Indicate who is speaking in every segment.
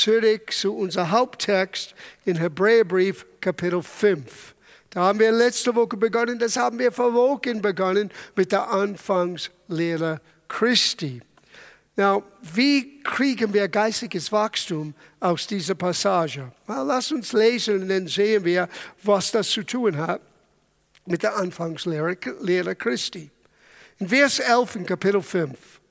Speaker 1: zurück zu unserem Haupttext in Hebräerbrief Kapitel 5. Da haben wir letzte Woche begonnen, das haben wir vor Wochen begonnen mit der Anfangslehre Christi. Now, wie kriegen wir geistiges Wachstum aus dieser Passage? Well, lass uns lesen und dann sehen wir, was das zu tun hat mit der Anfangslehre Lehre Christi. In Vers 11 in Kapitel 5.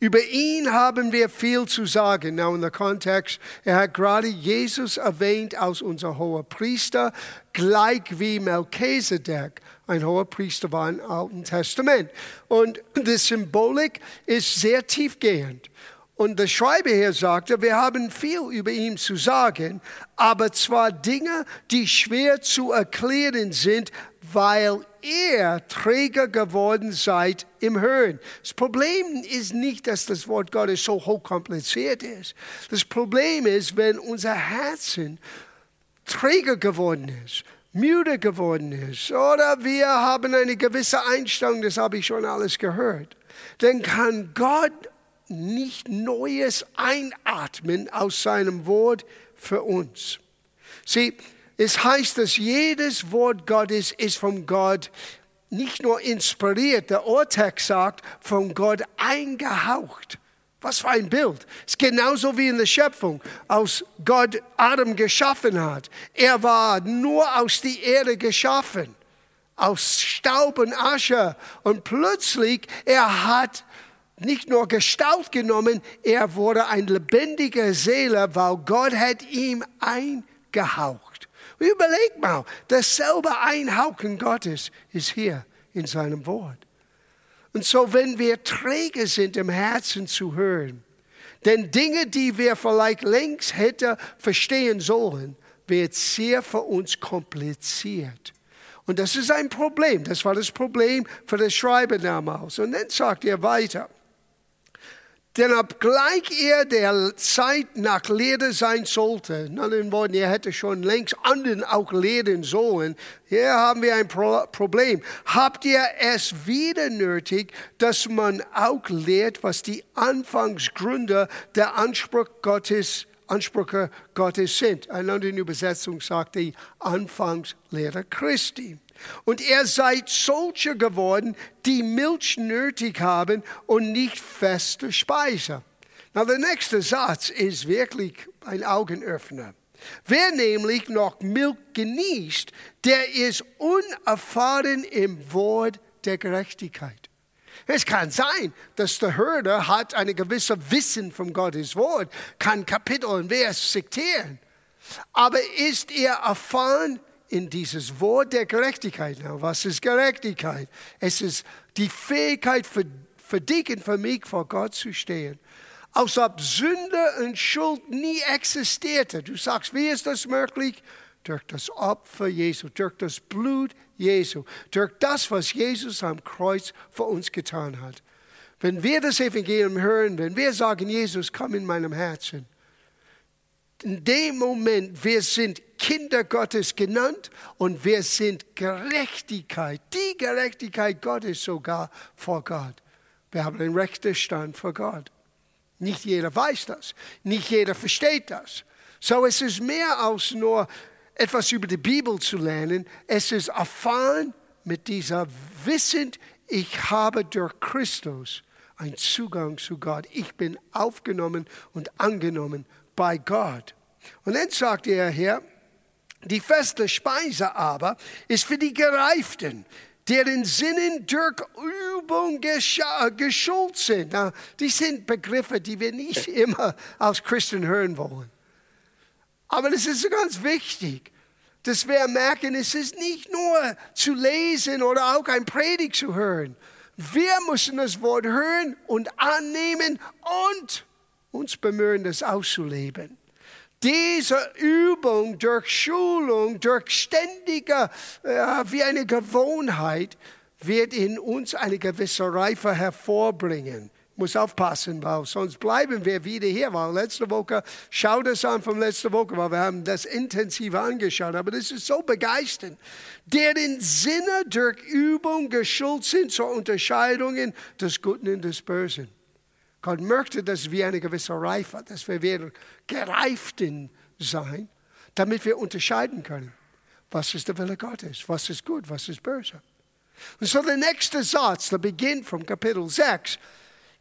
Speaker 1: Über ihn haben wir viel zu sagen. Now in der Kontext, er hat gerade Jesus erwähnt als unser hoher Priester, gleich wie Melchizedek ein hoher Priester war im Alten Testament. Und die Symbolik ist sehr tiefgehend. Und der Schreiber hier sagte, wir haben viel über ihn zu sagen, aber zwar Dinge, die schwer zu erklären sind, weil ihr Träger geworden seid im Hören. Das Problem ist nicht, dass das Wort Gottes so hochkompliziert ist. Das Problem ist, wenn unser Herzen Träger geworden ist, müde geworden ist oder wir haben eine gewisse Einstellung, das habe ich schon alles gehört, dann kann Gott nicht Neues einatmen aus seinem Wort für uns. Sieh, es heißt, dass jedes Wort Gottes ist von Gott nicht nur inspiriert, der Urtext sagt, von Gott eingehaucht. Was für ein Bild. Es ist genauso wie in der Schöpfung, als Gott Adam geschaffen hat. Er war nur aus der Erde geschaffen, aus Staub und Asche. Und plötzlich, er hat nicht nur Gestalt genommen, er wurde eine lebendige Seele, weil Gott hat ihm eingehaucht. Überleg mal, dasselbe Einhauchen Gottes ist hier in seinem Wort. Und so, wenn wir träge sind, im Herzen zu hören, denn Dinge, die wir vielleicht längst hätten verstehen sollen, wird sehr für uns kompliziert. Und das ist ein Problem. Das war das Problem für das Schreiber damals. Und dann sagt er weiter. Denn obgleich er der Zeit nach Lehre sein sollte, in anderen Worten, er hätte schon längst anderen auch lehren sollen, hier haben wir ein Problem. Habt ihr es wieder nötig, dass man auch lehrt, was die Anfangsgründe der Anspruch Gottes Ansprüche Gottes sind. Eine andere Übersetzung sagt die Anfangslehre Christi. Und ihr seid solche geworden, die Milch nötig haben und nicht feste Speise. Na, der nächste Satz ist wirklich ein Augenöffner. Wer nämlich noch Milch genießt, der ist unerfahren im Wort der Gerechtigkeit. Es kann sein, dass der Hörer hat eine gewisse Wissen von Gottes Wort, kann Kapitel und Vers zitieren. Aber ist er erfahren in dieses Wort der Gerechtigkeit. Now, was ist Gerechtigkeit? Es ist die Fähigkeit für, für dich und für mich vor Gott zu stehen. Als ob Sünde und Schuld nie existierte. Du sagst, wie ist das möglich? Durch das Opfer Jesu, durch das Blut Jesu, durch das, was Jesus am Kreuz für uns getan hat. Wenn wir das Evangelium hören, wenn wir sagen, Jesus, komm in meinem Herzen, in dem Moment, wir sind Kinder Gottes genannt und wir sind Gerechtigkeit, die Gerechtigkeit Gottes sogar vor Gott. Wir haben einen rechten Stand vor Gott. Nicht jeder weiß das, nicht jeder versteht das. So es ist mehr als nur etwas über die Bibel zu lernen, es ist erfahren mit dieser Wissend, ich habe durch Christus einen Zugang zu Gott. Ich bin aufgenommen und angenommen bei Gott. Und dann sagt er hier, die feste Speise aber ist für die Gereiften, deren Sinnen durch Übung geschult sind. Na, die sind Begriffe, die wir nicht immer als Christen hören wollen. Aber das ist ganz wichtig, dass wir merken, es ist nicht nur zu lesen oder auch ein Predigt zu hören. Wir müssen das Wort hören und annehmen und uns bemühen, das auszuleben. Diese Übung durch Schulung, durch ständige, äh, wie eine Gewohnheit, wird in uns eine gewisse Reife hervorbringen. Muss aufpassen, weil sonst bleiben wir wieder hier. Weil letzte Woche, schau das an von letzter Woche, weil wir haben das intensiv angeschaut. Aber das ist so begeisternd. Deren Sinne durch Übung geschult sind zur Unterscheidung des Guten und des Bösen. Gott möchte, dass wir eine gewisse Reife, dass wir werden gereiften sein, damit wir unterscheiden können, was ist der Wille Gottes, was ist gut, was ist böse. Und so der nächste Satz, der beginnt vom Kapitel 6,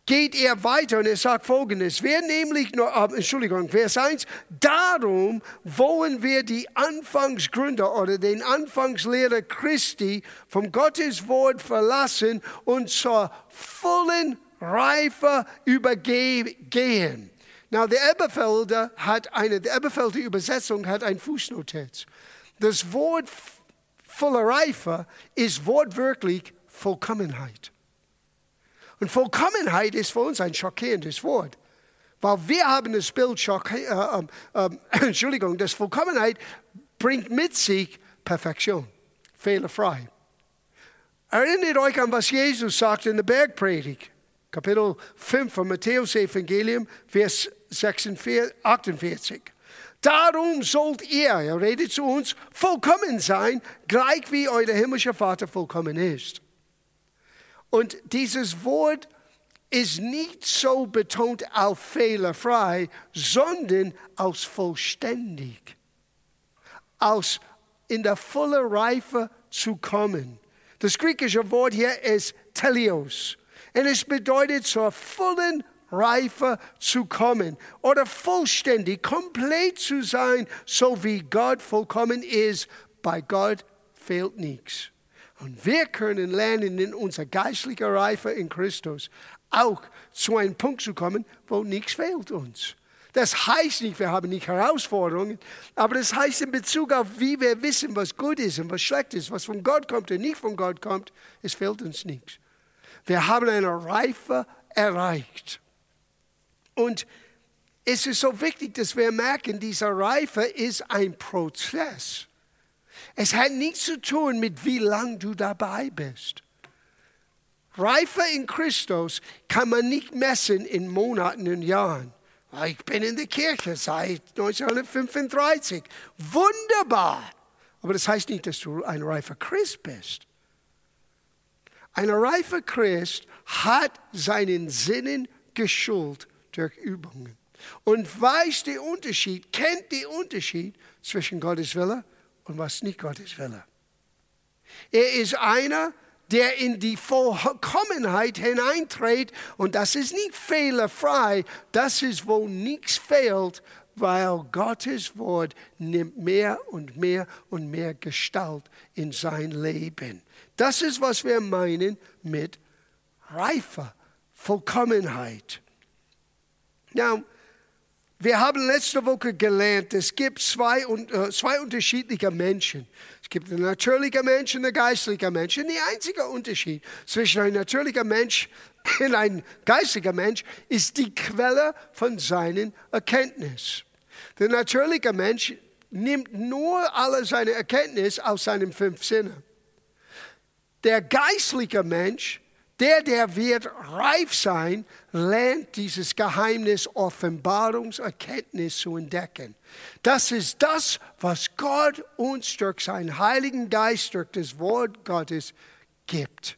Speaker 1: geht er weiter und er sagt folgendes, wer nämlich, nur, äh, Entschuldigung, Vers 1, darum wollen wir die Anfangsgründe oder den Anfangslehrer Christi vom Gottes Wort verlassen und zur vollen Reife übergehen. Now, der Elberfelder hat eine, die Elberfelder Übersetzung hat ein Fußnotiz. Das Wort voller Reife ist wortwörtlich Vollkommenheit. Und Vollkommenheit ist für uns ein schockierendes Wort. Weil wir haben das Bild, Schock, äh, äh, äh, Entschuldigung, das Vollkommenheit bringt mit sich Perfektion, fehlerfrei. Erinnert euch an, was Jesus sagt in der Bergpredigt, Kapitel 5 von Matthäus Evangelium, Vers 46, 48. Darum sollt ihr, er redet zu uns, vollkommen sein, gleich wie euer himmlischer Vater vollkommen ist. Und dieses Wort ist nicht so betont auf fehlerfrei, sondern aus vollständig, aus in der vollen Reife zu kommen. Das griechische Wort hier ist telios und es bedeutet zur vollen Reife zu kommen oder vollständig, komplett zu sein, so wie Gott vollkommen ist. Bei Gott fehlt nichts. Und wir können lernen, in unserer geistlichen Reife in Christus auch zu einem Punkt zu kommen, wo nichts fehlt uns. Das heißt nicht, wir haben nicht Herausforderungen, aber das heißt in Bezug auf, wie wir wissen, was gut ist und was schlecht ist, was von Gott kommt und nicht von Gott kommt, es fehlt uns nichts. Wir haben eine Reife erreicht. Und es ist so wichtig, dass wir merken, diese Reife ist ein Prozess. Es hat nichts zu tun mit, wie lange du dabei bist. Reife in Christus kann man nicht messen in Monaten und Jahren. Ich bin in der Kirche seit 1935. Wunderbar. Aber das heißt nicht, dass du ein reifer Christ bist. Ein reifer Christ hat seinen Sinnen geschult durch Übungen und weiß den Unterschied, kennt den Unterschied zwischen Gottes Wille und was nicht Gottes Wille. Er ist einer, der in die Vollkommenheit hineintritt und das ist nicht fehlerfrei, das ist, wo nichts fehlt, weil Gottes Wort nimmt mehr und mehr und mehr Gestalt in sein Leben. Das ist, was wir meinen mit reifer Vollkommenheit. Now, wir haben letzte Woche gelernt, es gibt zwei, äh, zwei unterschiedliche Menschen. Es gibt einen natürlichen Mensch und einen geistlichen Mensch. Und der einzige Unterschied zwischen einem natürlichen Mensch und einem geistlichen Mensch ist die Quelle von seinen Erkenntnis. Der natürliche Mensch nimmt nur alle seine Erkenntnis aus seinen fünf Sinnen. Der geistliche Mensch der, der wird reif sein, lernt dieses Geheimnis Offenbarungserkenntnis zu entdecken. Das ist das, was Gott uns durch seinen Heiligen Geist, durch das Wort Gottes gibt.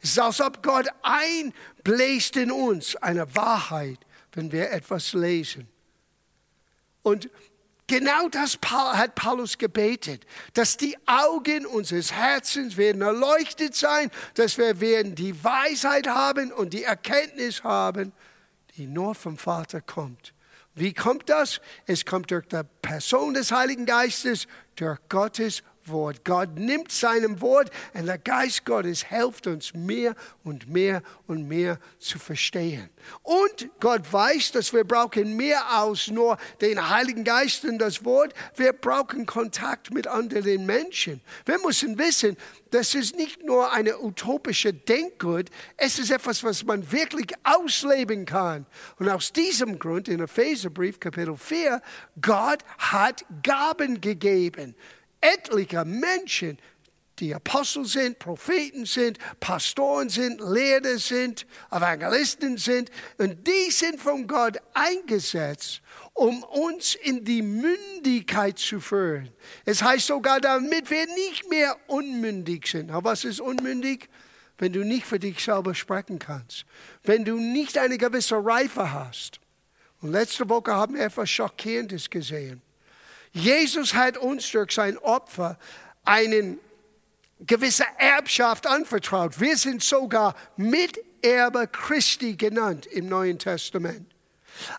Speaker 1: Es ist, als ob Gott einbläst in uns eine Wahrheit, wenn wir etwas lesen. Und Genau das hat Paulus gebetet, dass die Augen unseres Herzens werden erleuchtet sein, dass wir werden die Weisheit haben und die Erkenntnis haben, die nur vom Vater kommt. Wie kommt das? Es kommt durch die Person des Heiligen Geistes, durch Gottes Wort. Gott nimmt seinem Wort und der Geist Gottes hilft uns mehr und mehr und mehr zu verstehen. Und Gott weiß, dass wir brauchen mehr als nur den Heiligen Geist und das Wort. Wir brauchen Kontakt mit anderen Menschen. Wir müssen wissen, das ist nicht nur eine utopische Denkgut, es ist etwas, was man wirklich ausleben kann. Und aus diesem Grund in Epheserbrief Kapitel 4, Gott hat Gaben gegeben etliche Menschen, die Apostel sind, Propheten sind, Pastoren sind, Lehrer sind, Evangelisten sind. Und die sind von Gott eingesetzt, um uns in die Mündigkeit zu führen. Es heißt sogar, damit wir nicht mehr unmündig sind. Aber was ist unmündig? wenn du nicht für dich selber sprechen kannst, wenn du nicht eine gewisse Reife hast. Und letzte Woche haben wir etwas Schockierendes gesehen. Jesus hat uns durch sein Opfer eine gewisse Erbschaft anvertraut. Wir sind sogar Miterbe Christi genannt im Neuen Testament.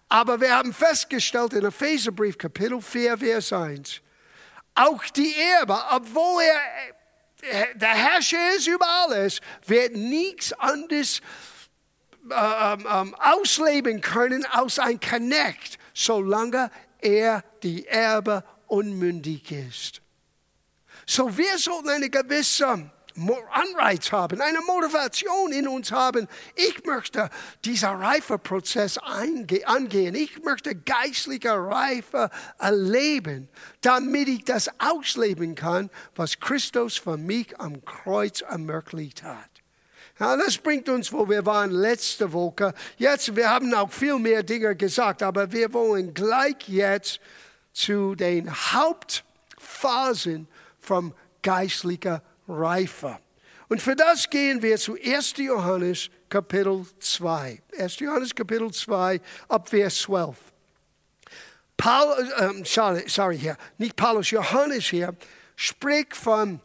Speaker 1: Aber wir haben festgestellt in Epheserbrief Kapitel 4, Vers 1, auch die Erbe, obwohl er der Herrscher ist über alles, wird nichts anderes äh, ähm, ausleben können als ein Connect, solange er die Erbe unmündig ist. So wir sollten eine gewisse Anreiz haben, eine Motivation in uns haben. Ich möchte dieser Reifeprozess angehen. Ich möchte geistliche Reife erleben, damit ich das ausleben kann, was Christus für mich am Kreuz ermöglicht hat. Ja, das bringt uns, wo wir waren letzte Woche. Jetzt, wir haben auch viel mehr Dinge gesagt, aber wir wollen gleich jetzt zu den Hauptphasen vom geistlicher Reife. Und für das gehen wir zu 1. Johannes Kapitel 2. 1. Johannes Kapitel 2 ab Vers 12. Paul, ähm, sorry, sorry hier, nicht Paulus, Johannes hier spricht von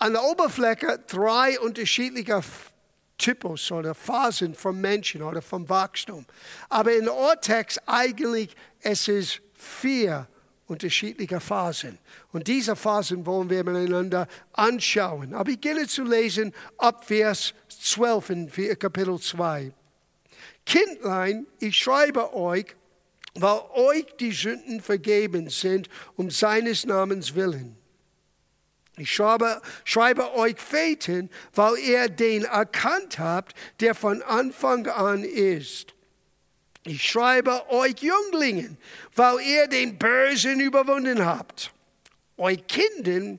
Speaker 1: an der Oberfläche drei unterschiedliche Typus oder Phasen vom Menschen oder vom Wachstum. Aber in Urtext eigentlich es ist vier unterschiedliche Phasen. Und diese Phasen wollen wir miteinander anschauen. Aber ich gehe zu lesen ab Vers 12 in Kapitel 2. Kindlein, ich schreibe euch, weil euch die Sünden vergeben sind, um seines Namens willen. Ich schreibe, schreibe euch Vätern, weil ihr den erkannt habt, der von Anfang an ist. Ich schreibe euch Jünglingen, weil ihr den Bösen überwunden habt. Euch Kindern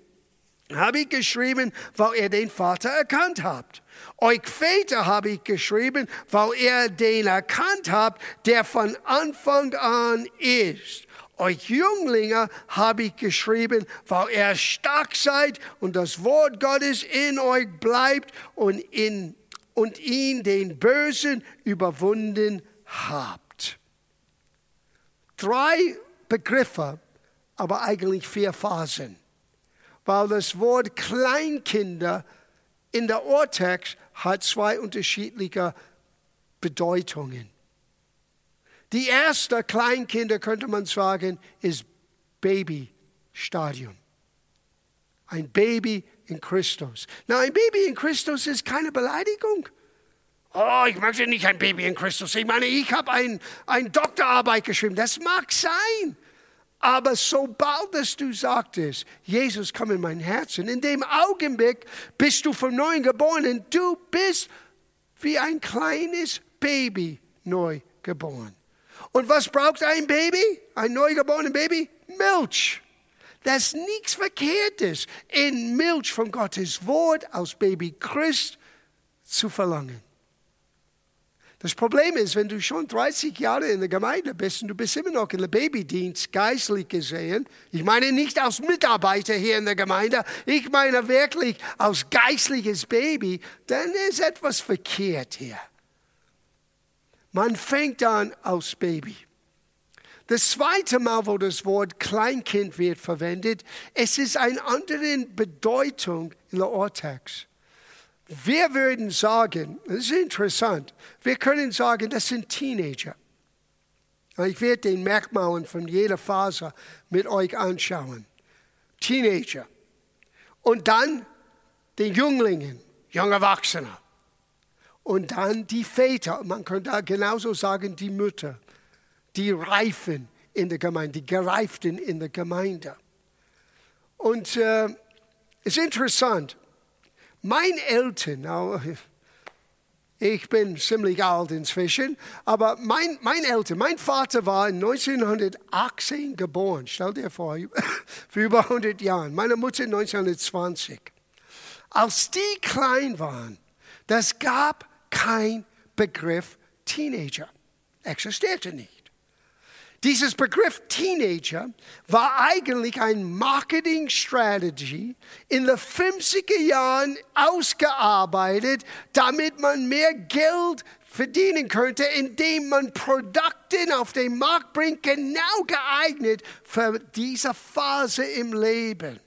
Speaker 1: habe ich geschrieben, weil ihr den Vater erkannt habt. Euch Väter habe ich geschrieben, weil ihr den erkannt habt, der von Anfang an ist. Euch Jünglinge habe ich geschrieben, weil ihr stark seid und das Wort Gottes in euch bleibt und, in, und ihn den Bösen überwunden habt. Drei Begriffe, aber eigentlich vier Phasen, weil das Wort Kleinkinder in der Urtext hat zwei unterschiedliche Bedeutungen. Die erste Kleinkinder, könnte man sagen, ist Babystadium. Ein Baby in Christus. Na, ein Baby in Christus ist keine Beleidigung. Oh, ich möchte nicht ein Baby in Christus. Ich meine, ich habe ein, ein Doktorarbeit geschrieben. Das mag sein. Aber sobald es du sagtest, Jesus komm in mein Herzen, in dem Augenblick bist du vom Neuen geboren. Du bist wie ein kleines Baby neu geboren. Und was braucht ein Baby, ein neugeborenes Baby? Milch. Das nichts Verkehrtes, in Milch von Gottes Wort aus Baby Christ zu verlangen. Das Problem ist, wenn du schon 30 Jahre in der Gemeinde bist und du bist immer noch in der Babydienst, geistlich gesehen, ich meine nicht als Mitarbeiter hier in der Gemeinde, ich meine wirklich als geistliches Baby, dann ist etwas verkehrt hier. Man fängt an als Baby. Das zweite Mal, wo das Wort Kleinkind wird verwendet, es ist eine andere Bedeutung in der Urtext. Wir würden sagen, das ist interessant, wir können sagen, das sind Teenager. Ich werde den Merkmalen von jeder Phase mit euch anschauen. Teenager. Und dann den Jünglingen, junge Erwachsene. Und dann die Väter, man könnte genauso sagen, die Mütter, die Reifen in der Gemeinde, die Gereiften in der Gemeinde. Und äh, es ist interessant, meine Eltern, ich bin ziemlich alt inzwischen, aber mein, mein Eltern, mein Vater war 1918 geboren, stell dir vor, für über 100 Jahre. Meine Mutter 1920. Als die klein waren, das gab kein Begriff Teenager. Existierte nicht. Dieses Begriff Teenager war eigentlich ein Marketingstrategie in den 50er Jahren ausgearbeitet, damit man mehr Geld verdienen könnte, indem man Produkte auf den Markt bringt, genau geeignet für diese Phase im Leben.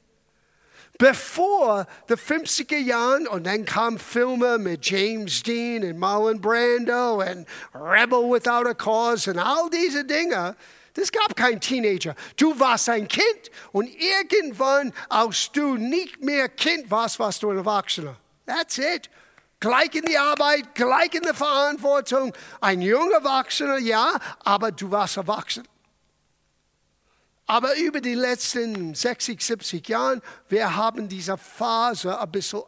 Speaker 1: Bevor die 50er Jahren und dann kamen Filme mit James Dean und Marlon Brando und Rebel Without a Cause und all diese Dinge. Es gab kein Teenager. Du warst ein Kind und irgendwann, als du nicht mehr Kind warst, warst du ein Erwachsener. That's it. Gleich in die Arbeit, gleich in der Verantwortung. Ein junger Erwachsener, ja, aber du warst erwachsen. Aber über die letzten 60, 70 Jahre, wir haben diese Phase ein bisschen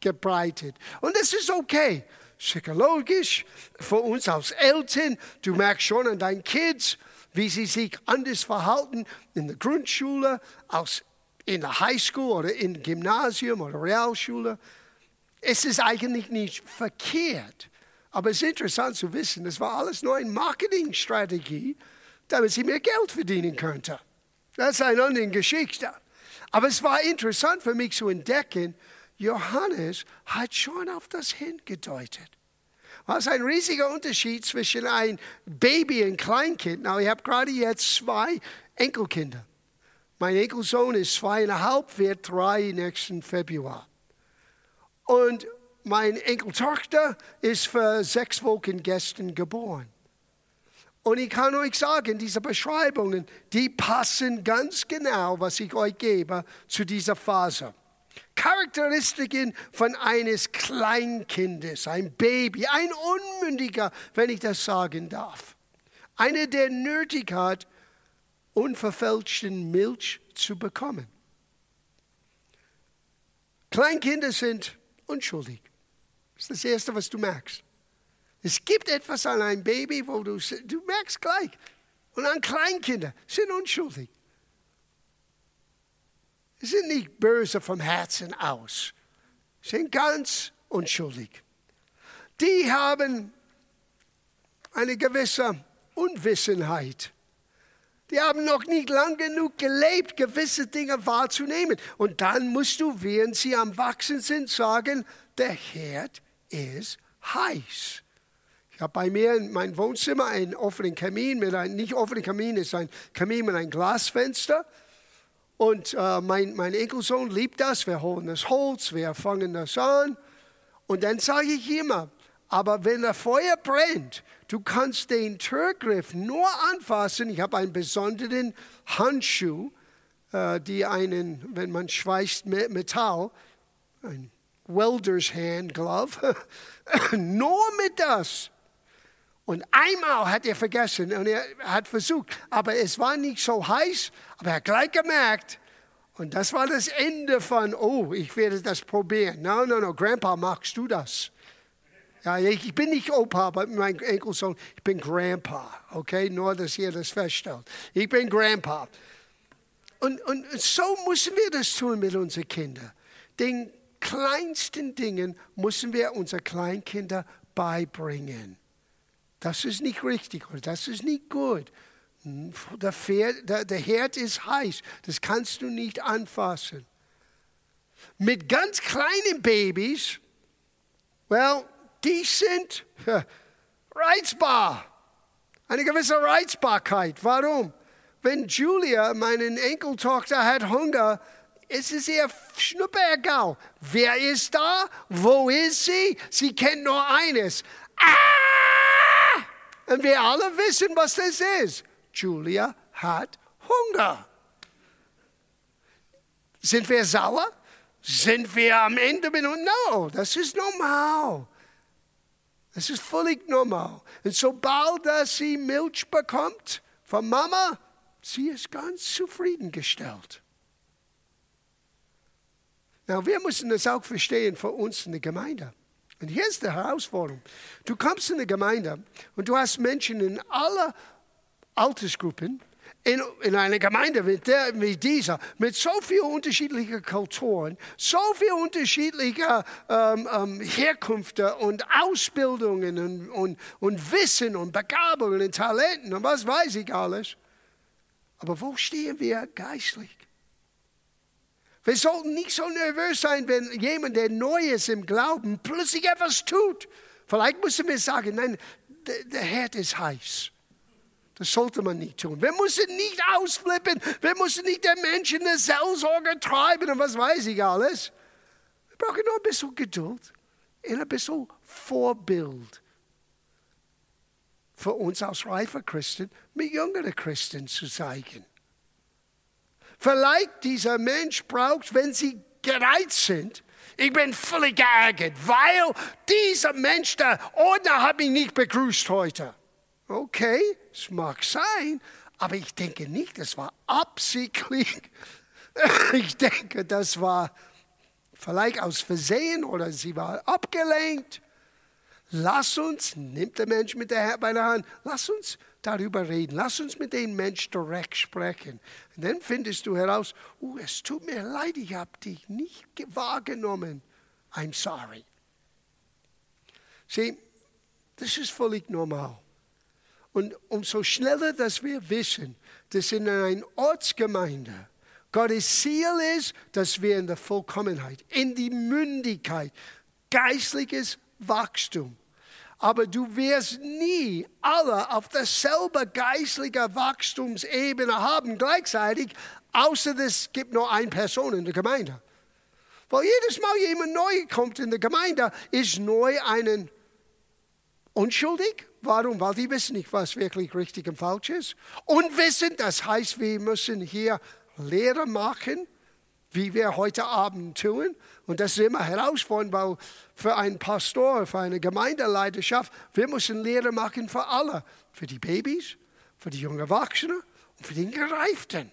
Speaker 1: ausgebreitet. Und das ist okay. Psychologisch, für uns als Eltern, du merkst schon an deinen Kids, wie sie sich anders verhalten in der Grundschule als in der Highschool oder im Gymnasium oder Realschule. Es ist eigentlich nicht verkehrt. Aber es ist interessant zu wissen, das war alles nur eine Marketingstrategie, damit sie mehr Geld verdienen könnte. Das ist eine andere Geschichte. Aber es war interessant für mich zu entdecken, Johannes hat schon auf das hingedeutet. Was ein riesiger Unterschied zwischen ein Baby und Kleinkind. Na, ich habe gerade jetzt zwei Enkelkinder. Mein Enkelsohn ist zweieinhalb, wird drei nächsten Februar. Und meine Enkeltochter ist für sechs Wochen gestern geboren. Und ich kann euch sagen, diese Beschreibungen, die passen ganz genau, was ich euch gebe, zu dieser Phase. Charakteristiken von eines Kleinkindes, ein Baby, ein Unmündiger, wenn ich das sagen darf. Einer, der nötig hat, unverfälschten Milch zu bekommen. Kleinkinder sind unschuldig. Das ist das Erste, was du merkst. Es gibt etwas an einem Baby, wo du, du merkst gleich. Und an Kleinkinder sind unschuldig. Sie sind nicht böse vom Herzen aus. Sie sind ganz unschuldig. Die haben eine gewisse Unwissenheit. Die haben noch nicht lang genug gelebt, gewisse Dinge wahrzunehmen. Und dann musst du, während sie am Wachsen sind, sagen, der Herd ist heiß. Ich habe bei mir in meinem Wohnzimmer einen offenen Kamin, mit einem nicht offenen Kamin, ist ein Kamin mit einem Glasfenster. Und äh, mein, mein Enkelsohn liebt das. Wir holen das Holz, wir fangen das an. Und dann sage ich immer, aber wenn das Feuer brennt, du kannst den Türgriff nur anfassen. Ich habe einen besonderen Handschuh, äh, die einen, wenn man schweißt Metall, ein Welder's Hand Glove, nur mit das. Und einmal hat er vergessen und er hat versucht, aber es war nicht so heiß, aber er hat gleich gemerkt, und das war das Ende von, oh, ich werde das probieren. No, no, no, Grandpa, machst du das? Ja, ich bin nicht Opa, aber mein Enkelsohn, ich bin Grandpa, okay? Nur, dass ihr das feststellt. Ich bin Grandpa. Und, und so müssen wir das tun mit unseren Kindern. Den kleinsten Dingen müssen wir unseren Kleinkinder beibringen. Das ist nicht richtig oder das ist nicht gut. Der, Pferd, der, der Herd ist heiß, das kannst du nicht anfassen. Mit ganz kleinen Babys, well, die sind reizbar. Eine gewisse Reizbarkeit. Warum? Wenn Julia, meine Enkeltochter, hat Hunger, ist es ihr schnupperegal. Wer ist da? Wo ist sie? Sie kennt nur eines. Ah! Und wir alle wissen, was das ist. Julia hat Hunger. Sind wir sauer? Sind wir am Ende mit uns? No, das ist normal. Das ist völlig normal. Und sobald sie Milch bekommt von Mama, sie ist ganz zufriedengestellt. Na, wir müssen das auch verstehen für uns in der Gemeinde. Und hier ist die Herausforderung. Du kommst in die Gemeinde und du hast Menschen in aller Altersgruppen, in, in einer Gemeinde mit, der, mit dieser, mit so vielen unterschiedlichen Kulturen, so vielen unterschiedlichen ähm, ähm, Herkünften und Ausbildungen und, und, und Wissen und Begabungen und Talenten und was weiß ich alles. Aber wo stehen wir geistlich? Wir sollten nicht so nervös sein, wenn jemand, der neu ist im Glauben, plötzlich etwas tut. Vielleicht müssen wir sagen, nein, der, der Herd ist heiß. Das sollte man nicht tun. Wir müssen nicht ausflippen. Wir müssen nicht den Menschen eine Seelsorge treiben und was weiß ich alles. Wir brauchen nur ein bisschen Geduld und ein bisschen Vorbild für uns als reife Christen mit jüngeren Christen zu zeigen. Vielleicht dieser Mensch braucht, wenn sie gereizt sind, ich bin völlig geärgert, weil dieser Mensch, der Ordner, hat mich nicht begrüßt heute. Okay, es mag sein, aber ich denke nicht, das war absichtlich. Ich denke, das war vielleicht aus Versehen oder sie war abgelenkt. Lass uns, nimmt der Mensch mit der bei der Hand, lass uns darüber reden. Lass uns mit dem Mensch direkt sprechen. Und dann findest du heraus, oh, es tut mir leid, ich habe dich nicht wahrgenommen. I'm sorry. Sieh, das ist völlig normal. Und umso schneller, dass wir wissen, dass in einer Ortsgemeinde Gottes Ziel ist, dass wir in der Vollkommenheit, in die Mündigkeit, geistliches Wachstum. Aber du wirst nie alle auf derselbe geistliche Wachstumsebene haben gleichzeitig, außer es gibt nur eine Person in der Gemeinde. Weil jedes Mal jemand neu kommt in der Gemeinde, ist neu einen unschuldig Warum? Weil die wissen nicht, was wirklich richtig und falsch ist. Und wissen, das heißt, wir müssen hier Lehre machen, wie wir heute Abend tun. Und das ist immer herausfordernd, weil für einen Pastor, für eine Gemeindeleiterschaft, wir müssen Lehre machen für alle. Für die Babys, für die jungen Erwachsenen und für den Gereiften.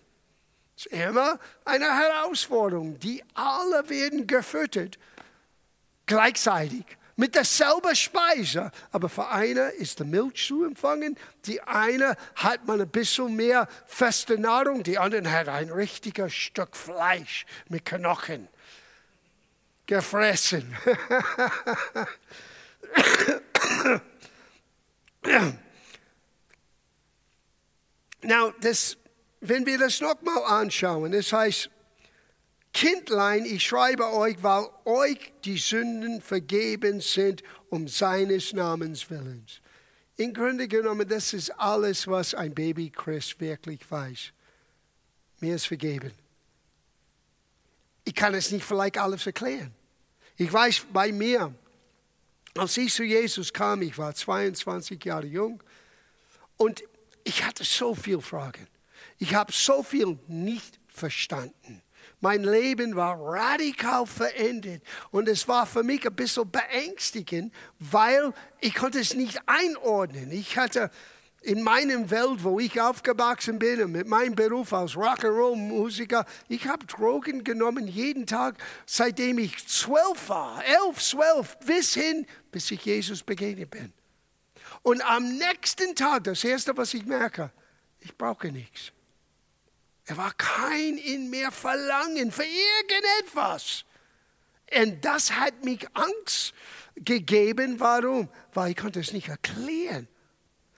Speaker 1: Das ist immer eine Herausforderung. Die alle werden gefüttert gleichzeitig mit derselben Speise. Aber für eine ist die Milch zu empfangen, die eine hat man ein bisschen mehr feste Nahrung, die andere hat ein richtiges Stück Fleisch mit Knochen gefressen. Now, das, wenn wir das nochmal anschauen, das heißt, Kindlein, ich schreibe euch, weil euch die Sünden vergeben sind, um seines Namens willens. Im Grunde genommen, das ist alles, was ein Baby Christ wirklich weiß. Mir ist vergeben. Ich kann es nicht vielleicht alles erklären. Ich weiß bei mir, als ich zu Jesus kam, ich war 22 Jahre jung und ich hatte so viele Fragen. Ich habe so viel nicht verstanden. Mein Leben war radikal verändert und es war für mich ein bisschen beängstigend, weil ich konnte es nicht einordnen. Ich hatte in meinem Welt, wo ich aufgewachsen bin mit meinem Beruf als Rock'n'Roll-Musiker, ich habe Drogen genommen jeden Tag, seitdem ich zwölf war, elf, zwölf, bis hin, bis ich Jesus begegnet bin. Und am nächsten Tag, das Erste, was ich merke, ich brauche nichts. Er war kein in mehr Verlangen für irgendetwas. Und das hat mich Angst gegeben. Warum? Weil ich konnte es nicht erklären.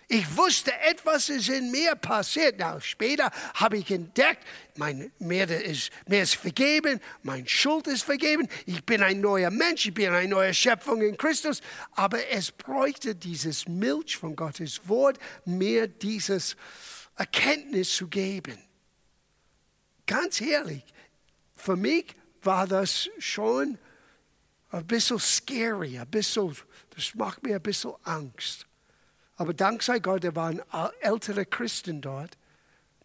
Speaker 1: Ich wusste, etwas ist in mir passiert. Na, später habe ich entdeckt, mein, mir, ist, mir ist vergeben, mein Schuld ist vergeben, ich bin ein neuer Mensch, ich bin eine neue Schöpfung in Christus. Aber es bräuchte dieses Milch von Gottes Wort, mir dieses Erkenntnis zu geben. Ganz ehrlich, für mich war das schon ein bisschen scary, ein bisschen, das macht mir ein bisschen Angst. Aber dank sei Gott, da waren ältere Christen dort,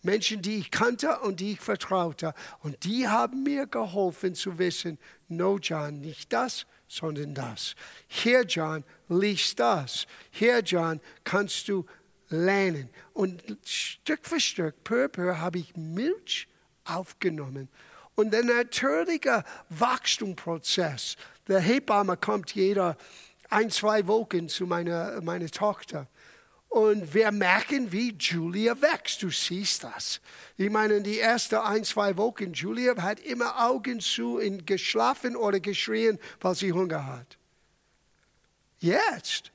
Speaker 1: Menschen, die ich kannte und die ich vertraute. Und die haben mir geholfen zu wissen, no John, nicht das, sondern das. Hier John, lies das. Hier John, kannst du lernen. Und Stück für Stück, peu peu, habe ich Milch aufgenommen. Und der natürliche Wachstumprozess, der Hebamme kommt jeder ein, zwei Wochen zu meiner, meiner Tochter. Und wir merken, wie Julia wächst. Du siehst das. Ich meine, in die ersten ein, zwei Wochen, Julia hat immer Augen zu und geschlafen oder geschrien, weil sie Hunger hat. Jetzt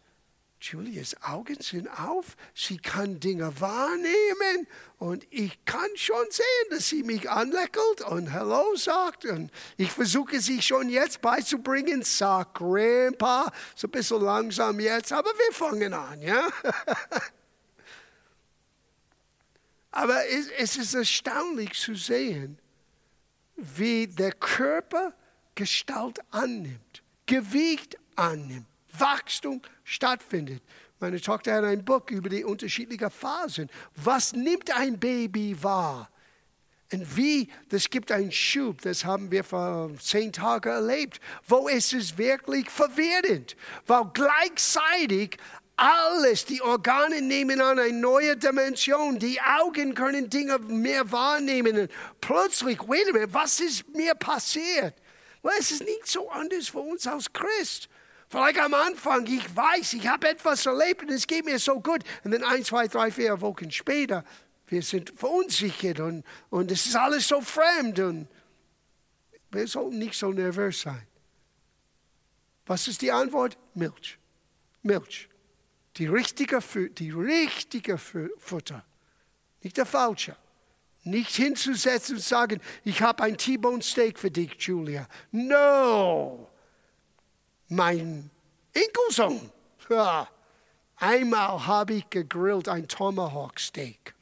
Speaker 1: Julias Augen sind auf, sie kann Dinge wahrnehmen und ich kann schon sehen, dass sie mich anlächelt und Hallo sagt. Und ich versuche sie schon jetzt beizubringen, sag Grandpa, so ein bisschen langsam jetzt, aber wir fangen an, ja? aber es, es ist erstaunlich zu sehen, wie der Körper Gestalt annimmt, Gewicht annimmt. Wachstum stattfindet. Meine Tochter hat ein Buch über die unterschiedlichen Phasen. Was nimmt ein Baby wahr? Und wie, das gibt einen Schub, das haben wir vor zehn Tagen erlebt, wo es ist wirklich verwirrend, weil gleichzeitig alles, die Organe nehmen an eine neue Dimension, die Augen können Dinge mehr wahrnehmen. Und plötzlich, wait a minute, was ist mir passiert? Well, es ist nicht so anders für uns als Christ. Vielleicht am Anfang, ich weiß, ich habe etwas erlebt und es geht mir so gut. Und dann ein, zwei, drei, vier Wochen später, wir sind verunsichert und, und es ist alles so fremd und wir sollten nicht so nervös sein. Was ist die Antwort? Milch. Milch. Die richtige, die richtige Futter. Nicht der falsche. Nicht hinzusetzen und sagen, ich habe ein T-Bone Steak für dich, Julia. No mein Enkelsohn. Ja. Einmal habe ich gegrillt ein Tomahawk Steak.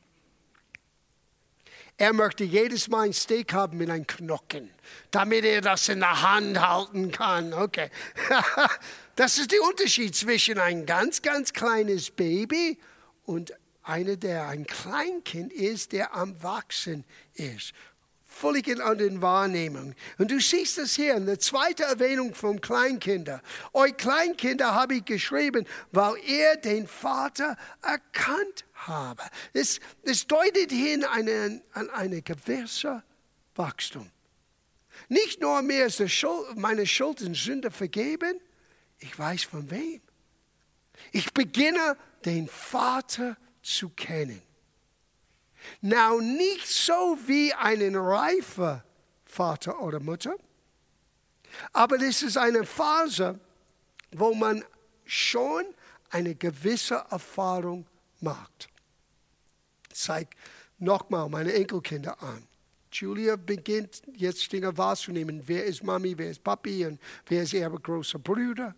Speaker 1: Er möchte jedes Mal ein Steak haben mit einem Knochen, damit er das in der Hand halten kann. Okay. das ist der Unterschied zwischen ein ganz, ganz kleines Baby und einer, der ein Kleinkind ist, der am Wachsen ist völlig anderen Wahrnehmungen. Und du siehst das hier in der zweiten Erwähnung von Kleinkinder. Euch Kleinkinder habe ich geschrieben, weil ihr den Vater erkannt habe. Es, es deutet hin an eine gewisse Wachstum. Nicht nur mir ist Schuld, meine Schuld und Sünde vergeben, ich weiß von wem. Ich beginne den Vater zu kennen. Now, nicht so wie einen reifer Vater oder Mutter, aber das ist eine Phase, wo man schon eine gewisse Erfahrung macht. Zeig nochmal meine Enkelkinder an. Julia beginnt jetzt Dinge wahrzunehmen. Wer ist Mami, wer ist Papi und wer ist ihre großer Bruder?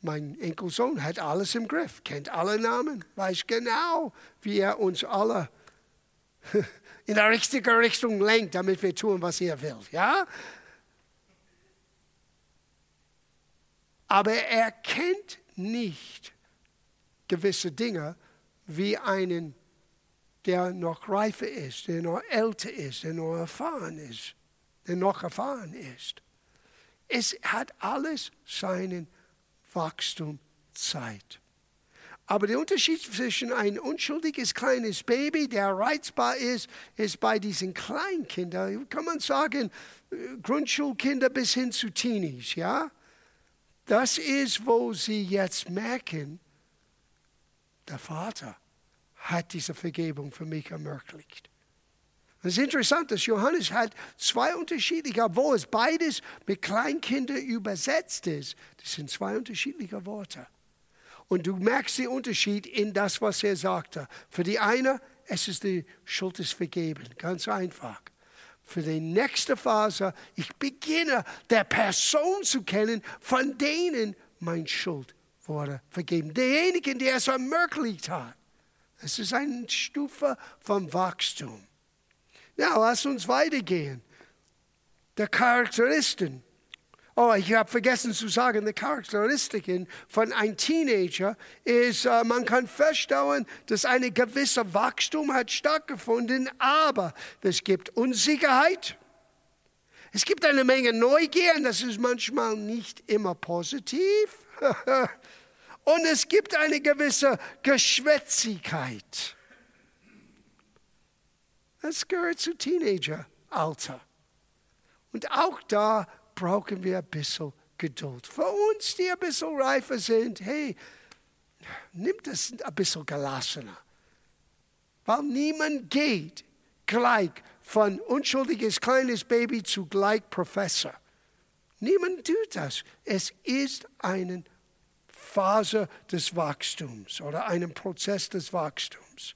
Speaker 1: Mein Enkelsohn hat alles im Griff, kennt alle Namen, weiß genau, wie er uns alle in der richtige Richtung lenkt, damit wir tun, was er will. Ja? Aber er kennt nicht gewisse Dinge wie einen, der noch reifer ist, der noch älter ist, der noch erfahren ist, der noch erfahren ist. Es hat alles seinen Wachstumszeit. Aber der Unterschied zwischen ein unschuldiges kleines Baby, der reizbar ist, ist bei diesen Kleinkindern, kann man sagen, Grundschulkinder bis hin zu Teenies, ja? Das ist, wo sie jetzt merken, der Vater hat diese Vergebung für mich ermöglicht. Es ist interessant, dass Johannes hat zwei unterschiedliche, obwohl es beides mit Kleinkindern übersetzt ist. Das sind zwei unterschiedliche Worte. Und du merkst den Unterschied in das, was er sagte. Für die eine, es ist die Schuld des Vergeben, ganz einfach. Für die nächste Phase, ich beginne der Person zu kennen, von denen mein Schuld wurde vergeben. Derjenigen, der es ermöglicht hat. Es ist eine Stufe vom Wachstum. Ja, lass uns weitergehen. Der Charakteristen. Oh, ich habe vergessen zu sagen, die Charakteristiken von einem Teenager ist, uh, man kann feststellen, dass eine gewisse Wachstum hat stattgefunden, aber es gibt Unsicherheit. Es gibt eine Menge Neugier, und das ist manchmal nicht immer positiv. und es gibt eine gewisse Geschwätzigkeit. Das gehört zu Teenageralter. Und auch da brauchen wir ein bisschen Geduld. Für uns, die ein bisschen reifer sind, hey, nimmt es ein bisschen gelassener. Weil niemand geht gleich von unschuldiges kleines Baby zu gleich Professor. Niemand tut das. Es ist eine Phase des Wachstums oder einen Prozess des Wachstums.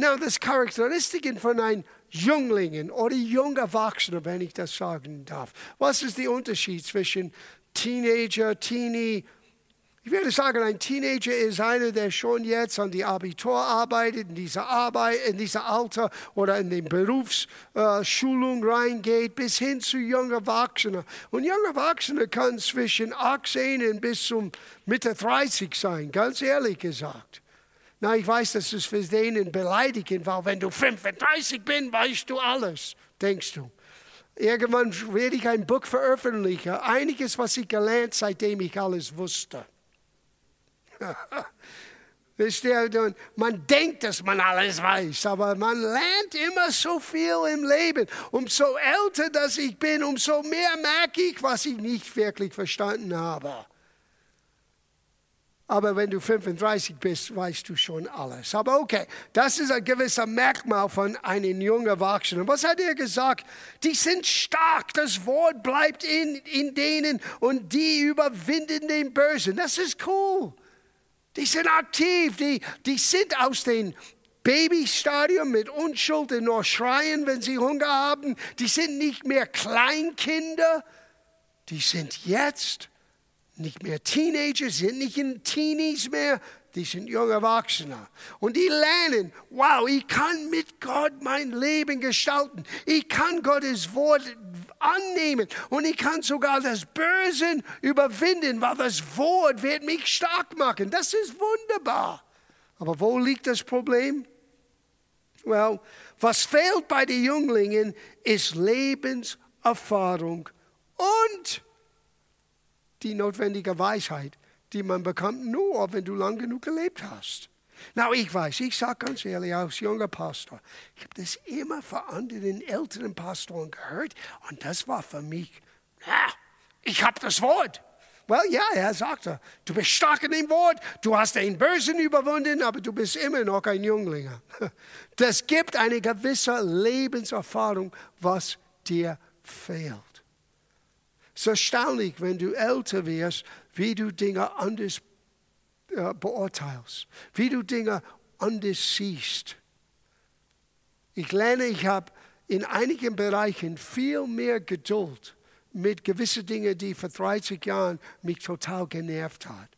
Speaker 1: Now, das Charakteristiken von einem Jünglingen oder junger Erwachsener, wenn ich das sagen darf. Was ist der Unterschied zwischen Teenager, Teenie, ich würde sagen, ein Teenager ist einer, der schon jetzt an die Abitur arbeitet, in dieser Arbeit, in dieser Alter oder in die Berufsschulung reingeht, bis hin zu junger Erwachsenen. Und junger Erwachsener kann zwischen 18 und bis zum Mitte 30 sein, ganz ehrlich gesagt. Na, ich weiß, dass es für denen beleidigend war, wenn du 35 bist, weißt du alles, denkst du. Irgendwann werde ich ein Buch veröffentlichen, einiges, was ich gelernt, seitdem ich alles wusste. man denkt, dass man alles weiß, aber man lernt immer so viel im Leben. Umso älter dass ich bin, umso mehr merke ich, was ich nicht wirklich verstanden habe. Aber wenn du 35 bist, weißt du schon alles. Aber okay, das ist ein gewisser Merkmal von einem jungen Erwachsenen. Was hat er gesagt? Die sind stark, das Wort bleibt in, in denen und die überwinden den Bösen. Das ist cool. Die sind aktiv, die, die sind aus dem Babystadium mit Unschuld und nur schreien, wenn sie Hunger haben. Die sind nicht mehr Kleinkinder, die sind jetzt nicht mehr Teenager, sind nicht in Teenies mehr, die sind junge Erwachsene. Und die lernen, wow, ich kann mit Gott mein Leben gestalten. Ich kann Gottes Wort annehmen und ich kann sogar das Böse überwinden, weil das Wort wird mich stark machen. Das ist wunderbar. Aber wo liegt das Problem? Well, was fehlt bei den Jünglingen ist Lebenserfahrung und die notwendige Weisheit die man bekommt nur, wenn du lang genug gelebt hast. Na, ich weiß, ich sage ganz ehrlich, als junger Pastor, ich habe das immer von anderen älteren Pastoren gehört und das war für mich, ja, ich habe das Wort. Well, ja, er sagte, du bist stark in dem Wort, du hast den Bösen überwunden, aber du bist immer noch ein Jüngling. Das gibt eine gewisse Lebenserfahrung, was dir fehlt. Es ist erstaunlich, wenn du älter wirst, wie du Dinge anders äh, beurteilst, wie du Dinge anders siehst. Ich lerne, ich habe in einigen Bereichen viel mehr Geduld mit gewissen Dingen, die vor 30 Jahren mich total genervt hat.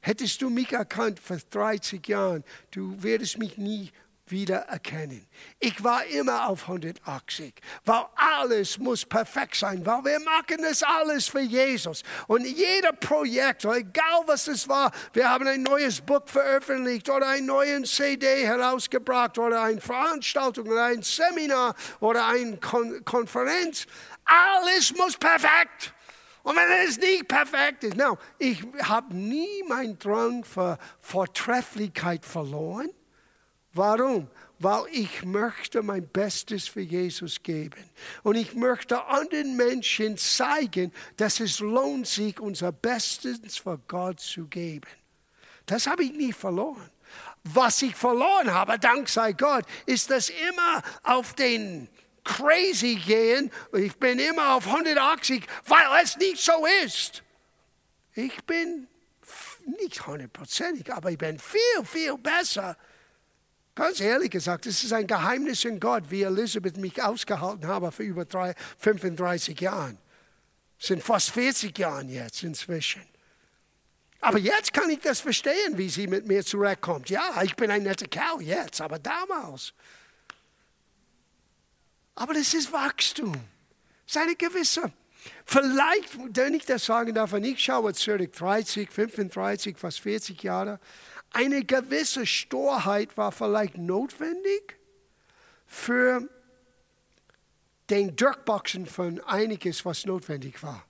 Speaker 1: Hättest du mich erkannt vor 30 Jahren, du würdest mich nie wiedererkennen. Ich war immer auf 180, weil alles muss perfekt sein, weil wir machen das alles für Jesus. Und jeder Projekt, egal was es war, wir haben ein neues Buch veröffentlicht oder einen neuen CD herausgebracht oder eine Veranstaltung oder ein Seminar oder eine Kon Konferenz, alles muss perfekt. Und wenn es nicht perfekt ist, no, ich habe nie meinen Drang für Vortrefflichkeit verloren. Warum? Weil ich möchte mein Bestes für Jesus geben. Und ich möchte anderen Menschen zeigen, dass es lohnt sich, unser Bestes für Gott zu geben. Das habe ich nie verloren. Was ich verloren habe, dank sei Gott, ist das immer auf den crazy gehen. Ich bin immer auf 180, weil es nicht so ist. Ich bin nicht hundertprozentig, aber ich bin viel, viel besser Ganz ehrlich gesagt, es ist ein Geheimnis in Gott, wie Elisabeth mich ausgehalten habe für über 35 Jahre. Es sind fast 40 Jahre jetzt inzwischen. Aber jetzt kann ich das verstehen, wie sie mit mir zurechtkommt. Ja, ich bin ein netter Kerl jetzt, aber damals. Aber das ist Wachstum. Es ist eine gewisse. Vielleicht, wenn ich das sagen darf, und ich schaue zurück, 30, 35, fast 40 Jahre, eine gewisse Sturheit war vielleicht notwendig für den Durchboxen von einiges, was notwendig war.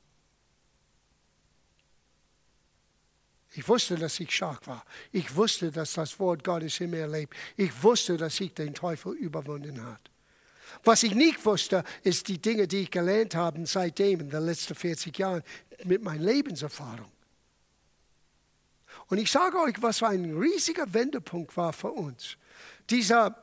Speaker 1: Ich wusste, dass ich stark war. Ich wusste, dass das Wort Gottes in mir lebt. Ich wusste, dass ich den Teufel überwunden habe. Was ich nicht wusste, ist die Dinge, die ich gelernt habe seitdem in den letzten 40 Jahren mit meiner Lebenserfahrung. Und ich sage euch, was ein riesiger Wendepunkt war für uns. Dieser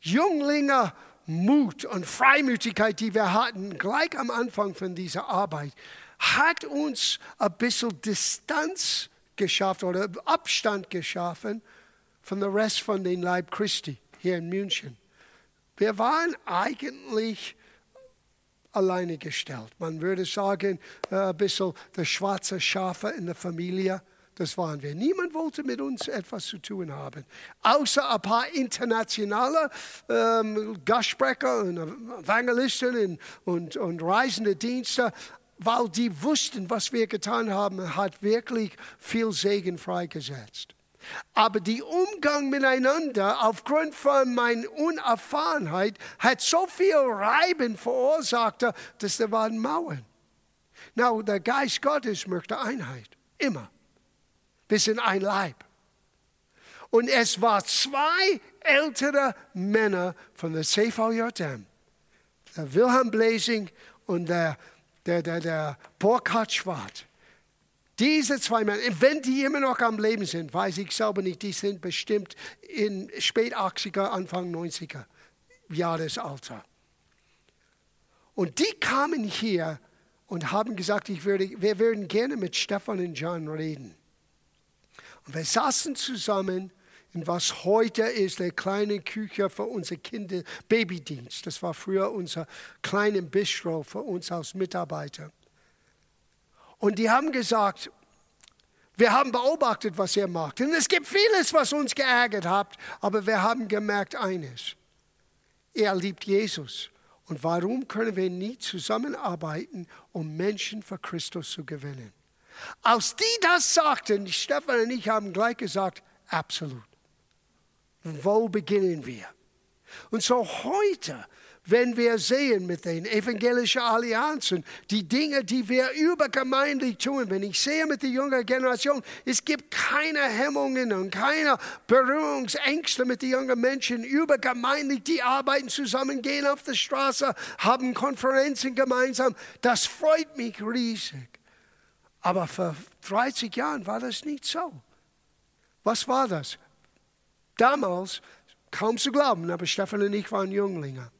Speaker 1: Junglinge Mut und Freimütigkeit, die wir hatten, gleich am Anfang von dieser Arbeit, hat uns ein bisschen Distanz geschafft oder Abstand geschaffen von dem Rest von den Leib Christi hier in München. Wir waren eigentlich alleine gestellt. Man würde sagen, äh, ein bisschen der schwarze Schafe in der Familie. Das waren wir. Niemand wollte mit uns etwas zu tun haben. Außer ein paar internationale ähm, Gastsprecher und Evangelisten und, und, und reisende Dienste, weil die wussten, was wir getan haben, hat wirklich viel Segen freigesetzt. Aber der Umgang miteinander aufgrund von meiner Unerfahrenheit hat so viel Reiben verursacht, dass da waren Mauern. Na, der Geist Gottes möchte Einheit, immer. Wir sind ein Leib. Und es waren zwei ältere Männer von der CVJM, der Wilhelm Blasing und der, der, der, der Burkhard Schwarz. Diese zwei Männer, wenn die immer noch am Leben sind, weiß ich selber nicht, die sind bestimmt in spät 80er, Anfang 90er Jahresalter. Und die kamen hier und haben gesagt, ich würde, wir würden gerne mit Stefan und John reden. Und wir saßen zusammen in was heute ist der kleine Küche für unsere Kinder, Babydienst. Das war früher unser kleiner Bistro für uns als Mitarbeiter. Und die haben gesagt, wir haben beobachtet, was ihr macht. Und es gibt vieles, was uns geärgert hat, aber wir haben gemerkt eines. Er liebt Jesus. Und warum können wir nie zusammenarbeiten, um Menschen für Christus zu gewinnen? Als die das sagten, Stefan und ich haben gleich gesagt, absolut. Wo beginnen wir? Und so heute wenn wir sehen mit den evangelischen Allianzen, die Dinge, die wir übergemeindlich tun, wenn ich sehe mit der jungen Generation, es gibt keine Hemmungen und keine Berührungsängste mit den jungen Menschen übergemeindlich, die arbeiten zusammen, gehen auf der Straße, haben Konferenzen gemeinsam. Das freut mich riesig. Aber vor 30 Jahren war das nicht so. Was war das? Damals, kaum zu glauben, aber Stefan und ich waren Jünglinge.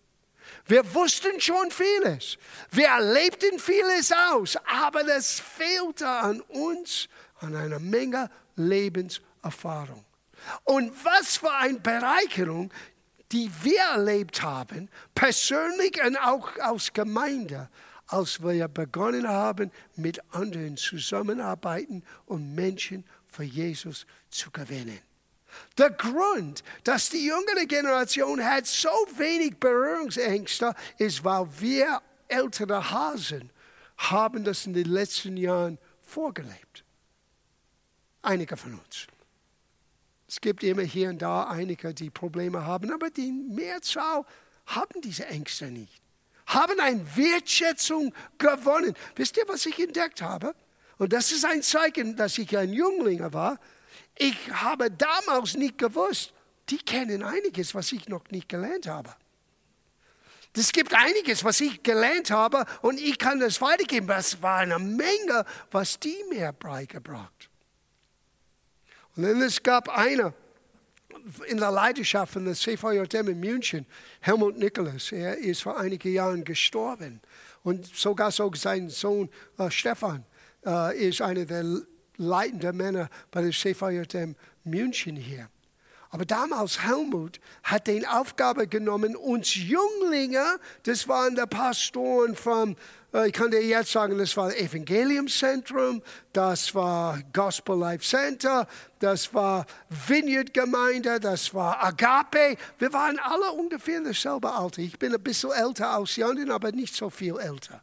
Speaker 1: Wir wussten schon vieles. Wir erlebten vieles aus, aber das fehlte an uns, an einer Menge Lebenserfahrung. Und was für eine Bereicherung, die wir erlebt haben, persönlich und auch als Gemeinde, als wir begonnen haben, mit anderen zusammenarbeiten und Menschen für Jesus zu gewinnen. Der Grund, dass die jüngere Generation hat so wenig Berührungsängste, ist, weil wir ältere Hasen haben das in den letzten Jahren vorgelebt. Einige von uns. Es gibt immer hier und da einige, die Probleme haben, aber die Mehrzahl haben diese Ängste nicht. Haben eine Wertschätzung gewonnen. Wisst ihr, was ich entdeckt habe? Und das ist ein Zeichen, dass ich ein Jüngling war ich habe damals nicht gewusst, die kennen einiges, was ich noch nicht gelernt habe. Es gibt einiges, was ich gelernt habe und ich kann das weitergeben. Das war eine Menge, was die mir beigebracht. Und dann es gab einer in der Leidenschaft von der CVJM in München, Helmut Nicholas. Er ist vor einigen Jahren gestorben. Und sogar so sein Sohn äh, Stefan äh, ist einer der leitende Männer bei der CVJM München hier. Aber damals Helmut hat die Aufgabe genommen, uns Jünglinge, das waren die Pastoren vom, äh, ich kann dir jetzt sagen, das war Evangeliumszentrum, das war Gospel Life Center, das war Vineyard Gemeinde, das war Agape. Wir waren alle ungefähr dasselbe Alter. Ich bin ein bisschen älter als Jan, aber nicht so viel älter.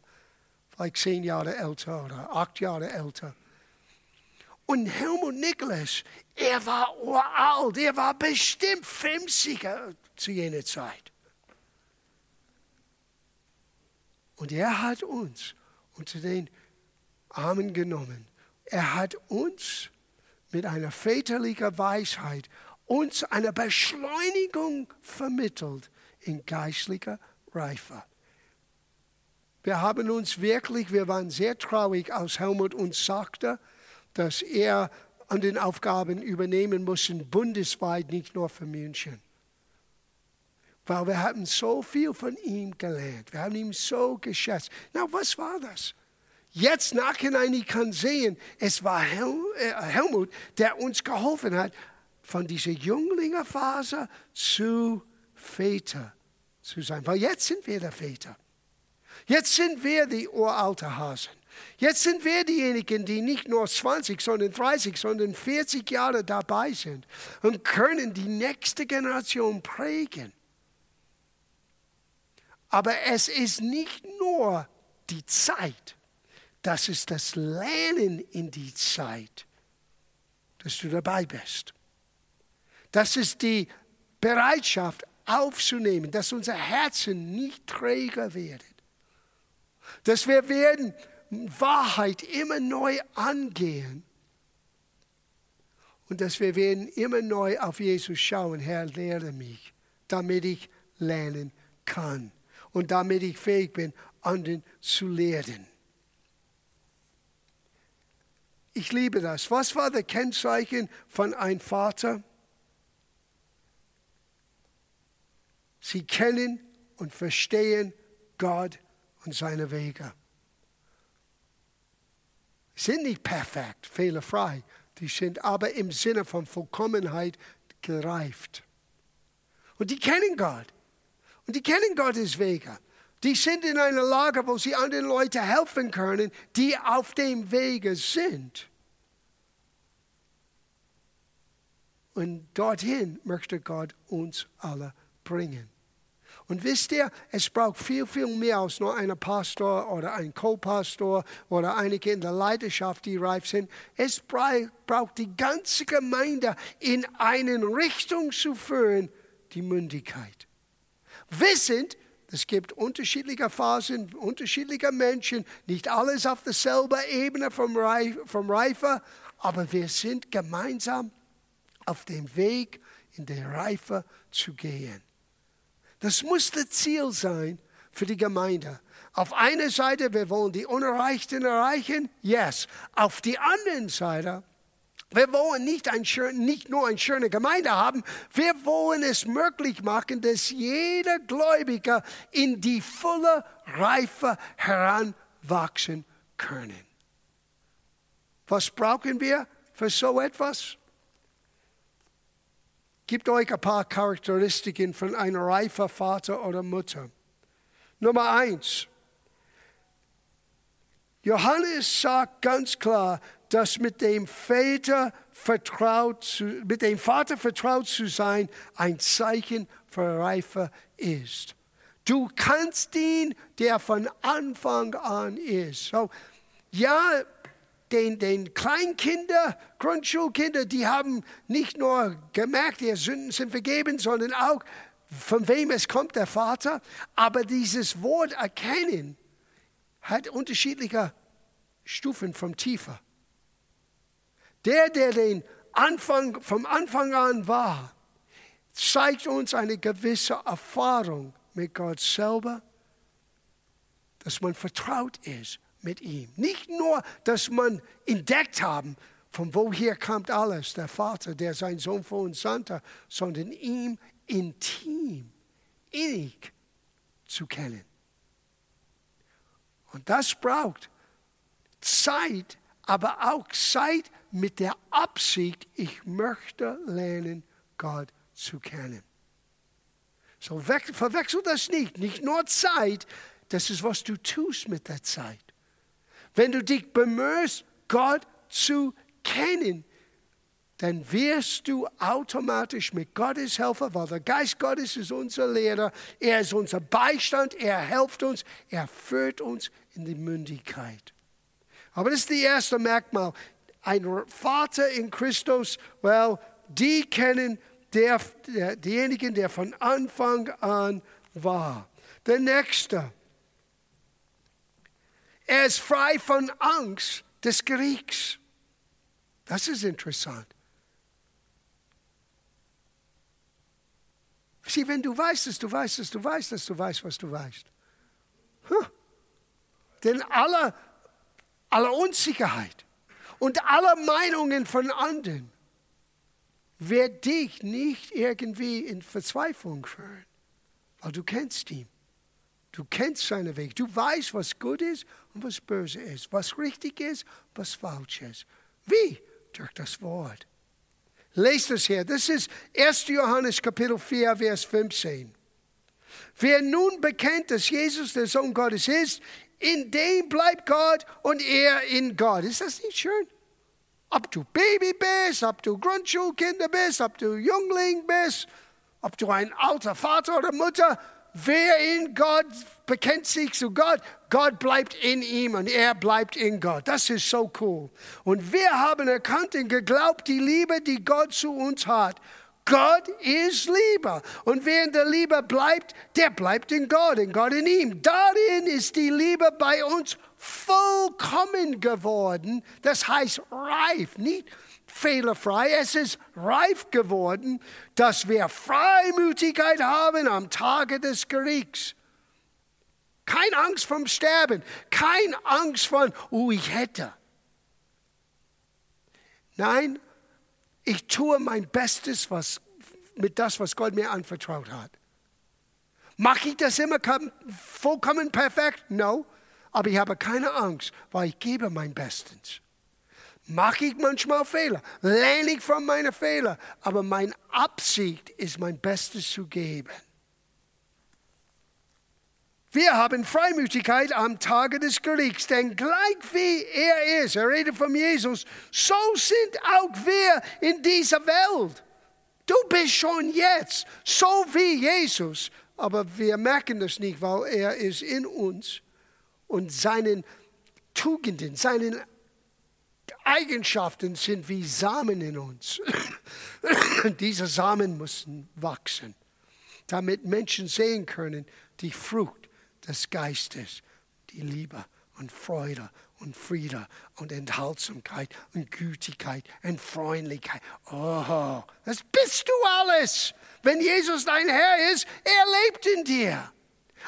Speaker 1: Vielleicht zehn Jahre älter oder acht Jahre älter. Und Helmut Niklas, er war uralt, er war bestimmt 50 zu jener Zeit. Und er hat uns unter den Armen genommen. Er hat uns mit einer väterlichen Weisheit uns eine Beschleunigung vermittelt in geistlicher Reife. Wir haben uns wirklich, wir waren sehr traurig, als Helmut uns sagte, dass er an den Aufgaben übernehmen muss, bundesweit, nicht nur für München. Weil wir haben so viel von ihm gelernt. Wir haben ihn so geschätzt. Na, was war das? Jetzt nachhinein, ich kann sehen, es war Hel äh, Helmut, der uns geholfen hat, von dieser Jünglingerphase zu Väter zu sein. Weil jetzt sind wir der Väter. Jetzt sind wir die uralte Hasen. Jetzt sind wir diejenigen, die nicht nur 20, sondern 30, sondern 40 Jahre dabei sind und können die nächste Generation prägen. Aber es ist nicht nur die Zeit, das ist das Lernen in die Zeit, dass du dabei bist. Das ist die Bereitschaft aufzunehmen, dass unser Herzen nicht träger werden. Dass wir werden Wahrheit immer neu angehen. Und dass wir werden immer neu auf Jesus schauen. Herr, lehre mich, damit ich lernen kann. Und damit ich fähig bin, anderen zu lehren. Ich liebe das. Was war das Kennzeichen von einem Vater? Sie kennen und verstehen Gott und seine Wege. Sind nicht perfekt, fehlerfrei. Die sind aber im Sinne von Vollkommenheit gereift. Und die kennen Gott. Und die kennen Gottes Wege. Die sind in einer Lage, wo sie anderen Leuten helfen können, die auf dem Wege sind. Und dorthin möchte Gott uns alle bringen. Und wisst ihr, es braucht viel, viel mehr als nur einen Pastor oder ein Co-Pastor oder einige in der Leidenschaft, die reif sind. Es braucht die ganze Gemeinde in eine Richtung zu führen, die Mündigkeit. Wissend, es gibt unterschiedliche Phasen, unterschiedliche Menschen, nicht alles auf derselben Ebene vom, Reif, vom Reife, aber wir sind gemeinsam auf dem Weg in der Reife zu gehen. Das muss das Ziel sein für die Gemeinde. Auf einer Seite, wir wollen die Unerreichten erreichen, yes. Auf die anderen Seite, wir wollen nicht, ein nicht nur eine schöne Gemeinde haben, wir wollen es möglich machen, dass jeder Gläubiger in die volle Reife heranwachsen können. Was brauchen wir für so etwas? Gibt euch ein paar Charakteristiken von einem reifen Vater oder Mutter. Nummer eins. Johannes sagt ganz klar, dass mit dem Vater vertraut zu, mit dem Vater vertraut zu sein ein Zeichen für Reife ist. Du kannst ihn, der von Anfang an ist. So, ja, den, den Kleinkinder, Grundschulkinder, die haben nicht nur gemerkt, ihre Sünden sind vergeben, sondern auch, von wem es kommt, der Vater. Aber dieses Wort erkennen hat unterschiedliche Stufen vom Tiefer. Der, der den Anfang, vom Anfang an war, zeigt uns eine gewisse Erfahrung mit Gott selber, dass man vertraut ist mit ihm. Nicht nur, dass man entdeckt haben, von woher kommt alles, der Vater, der sein Sohn vor uns sandte, sondern ihm intim, innig zu kennen. Und das braucht Zeit, aber auch Zeit mit der Absicht, ich möchte lernen, Gott zu kennen. So verwechsel das nicht. Nicht nur Zeit, das ist, was du tust mit der Zeit. Wenn du dich bemühst, Gott zu kennen, dann wirst du automatisch mit Gottes Helfer, weil der Geist Gottes ist unser Lehrer, er ist unser Beistand, er hilft uns, er führt uns in die Mündigkeit. Aber das ist das erste Merkmal. Ein Vater in Christus, well, die kennen der, der, denjenigen, der von Anfang an war. Der nächste, er ist frei von Angst des Kriegs. Das ist interessant. Sieh, wenn du weißt, dass du weißt, dass du weißt, dass du weißt, was du weißt. Huh. Denn aller, aller Unsicherheit und aller Meinungen von anderen wird dich nicht irgendwie in Verzweiflung führen, weil du kennst ihn. Du kennst seinen Weg. Du weißt, was gut ist und was böse ist, was richtig ist, was falsch ist. Wie? Durch das Wort. Lest es hier. Das ist 1. Johannes Kapitel 4, Vers 15. Wer nun bekennt, dass Jesus der Sohn Gottes ist, in dem bleibt Gott und er in Gott. Ist das nicht schön? Ob du Baby bist, ob du Grundschulkinder bist, ob du Jungling bist, ob du ein alter Vater oder Mutter, wer in Gott bekennt sich zu Gott, Gott bleibt in ihm und er bleibt in Gott. Das ist so cool. Und wir haben erkannt und geglaubt, die Liebe, die Gott zu uns hat. Gott ist Liebe. Und wer in der Liebe bleibt, der bleibt in Gott, in Gott in ihm. Darin ist die Liebe bei uns vollkommen geworden. Das heißt reif, nicht fehlerfrei. Es ist reif geworden, dass wir Freimütigkeit haben am Tage des Gerichts. Keine Angst vom Sterben, keine Angst von, oh, ich hätte. Nein, ich tue mein Bestes was, mit das, was Gott mir anvertraut hat. Mache ich das immer vollkommen perfekt? No. Aber ich habe keine Angst, weil ich gebe mein Bestes. Mache ich manchmal Fehler, lerne ich von meinen Fehlern, aber meine Absicht ist, mein Bestes zu geben. Wir haben Freimütigkeit am Tage des Gerichts, denn gleich wie er ist, er redet von Jesus, so sind auch wir in dieser Welt. Du bist schon jetzt so wie Jesus, aber wir merken das nicht, weil er ist in uns und seinen Tugenden, seinen Eigenschaften sind wie Samen in uns. Diese Samen müssen wachsen, damit Menschen sehen können die Frucht des Geistes, die Liebe und Freude und Friede und Enthaltsamkeit und Gütigkeit und Freundlichkeit. Oh, das bist du alles. Wenn Jesus dein Herr ist, er lebt in dir.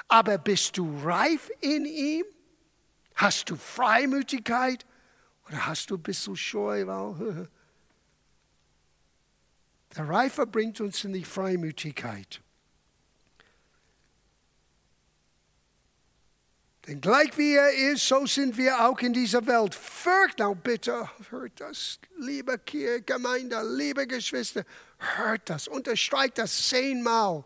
Speaker 1: Aber bist du reif in ihm? Hast du Freimütigkeit? Oder hast du ein bisschen Scheu? Der Reife bringt uns in die Freimütigkeit. Denn gleich wie er ist, so sind wir auch in dieser Welt. Fürcht, now bitte, hört das, liebe Gemeinde, liebe Geschwister, hört das, unterstreicht das zehnmal.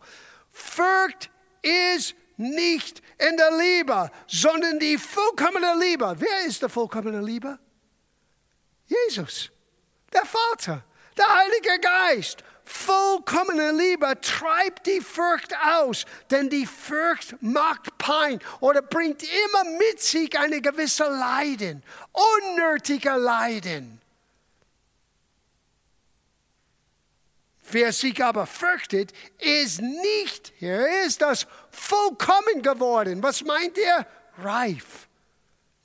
Speaker 1: Fürcht ist nicht in der Liebe, sondern die vollkommene Liebe. Wer ist der vollkommene Liebe? Jesus, der Vater, der Heilige Geist vollkommene Liebe treibt die Furcht aus, denn die Furcht macht Pein oder bringt immer mit sich eine gewisse Leiden, unnötige Leiden. Wer sich aber fürchtet, ist nicht, hier ist das, vollkommen geworden. Was meint er? Reif.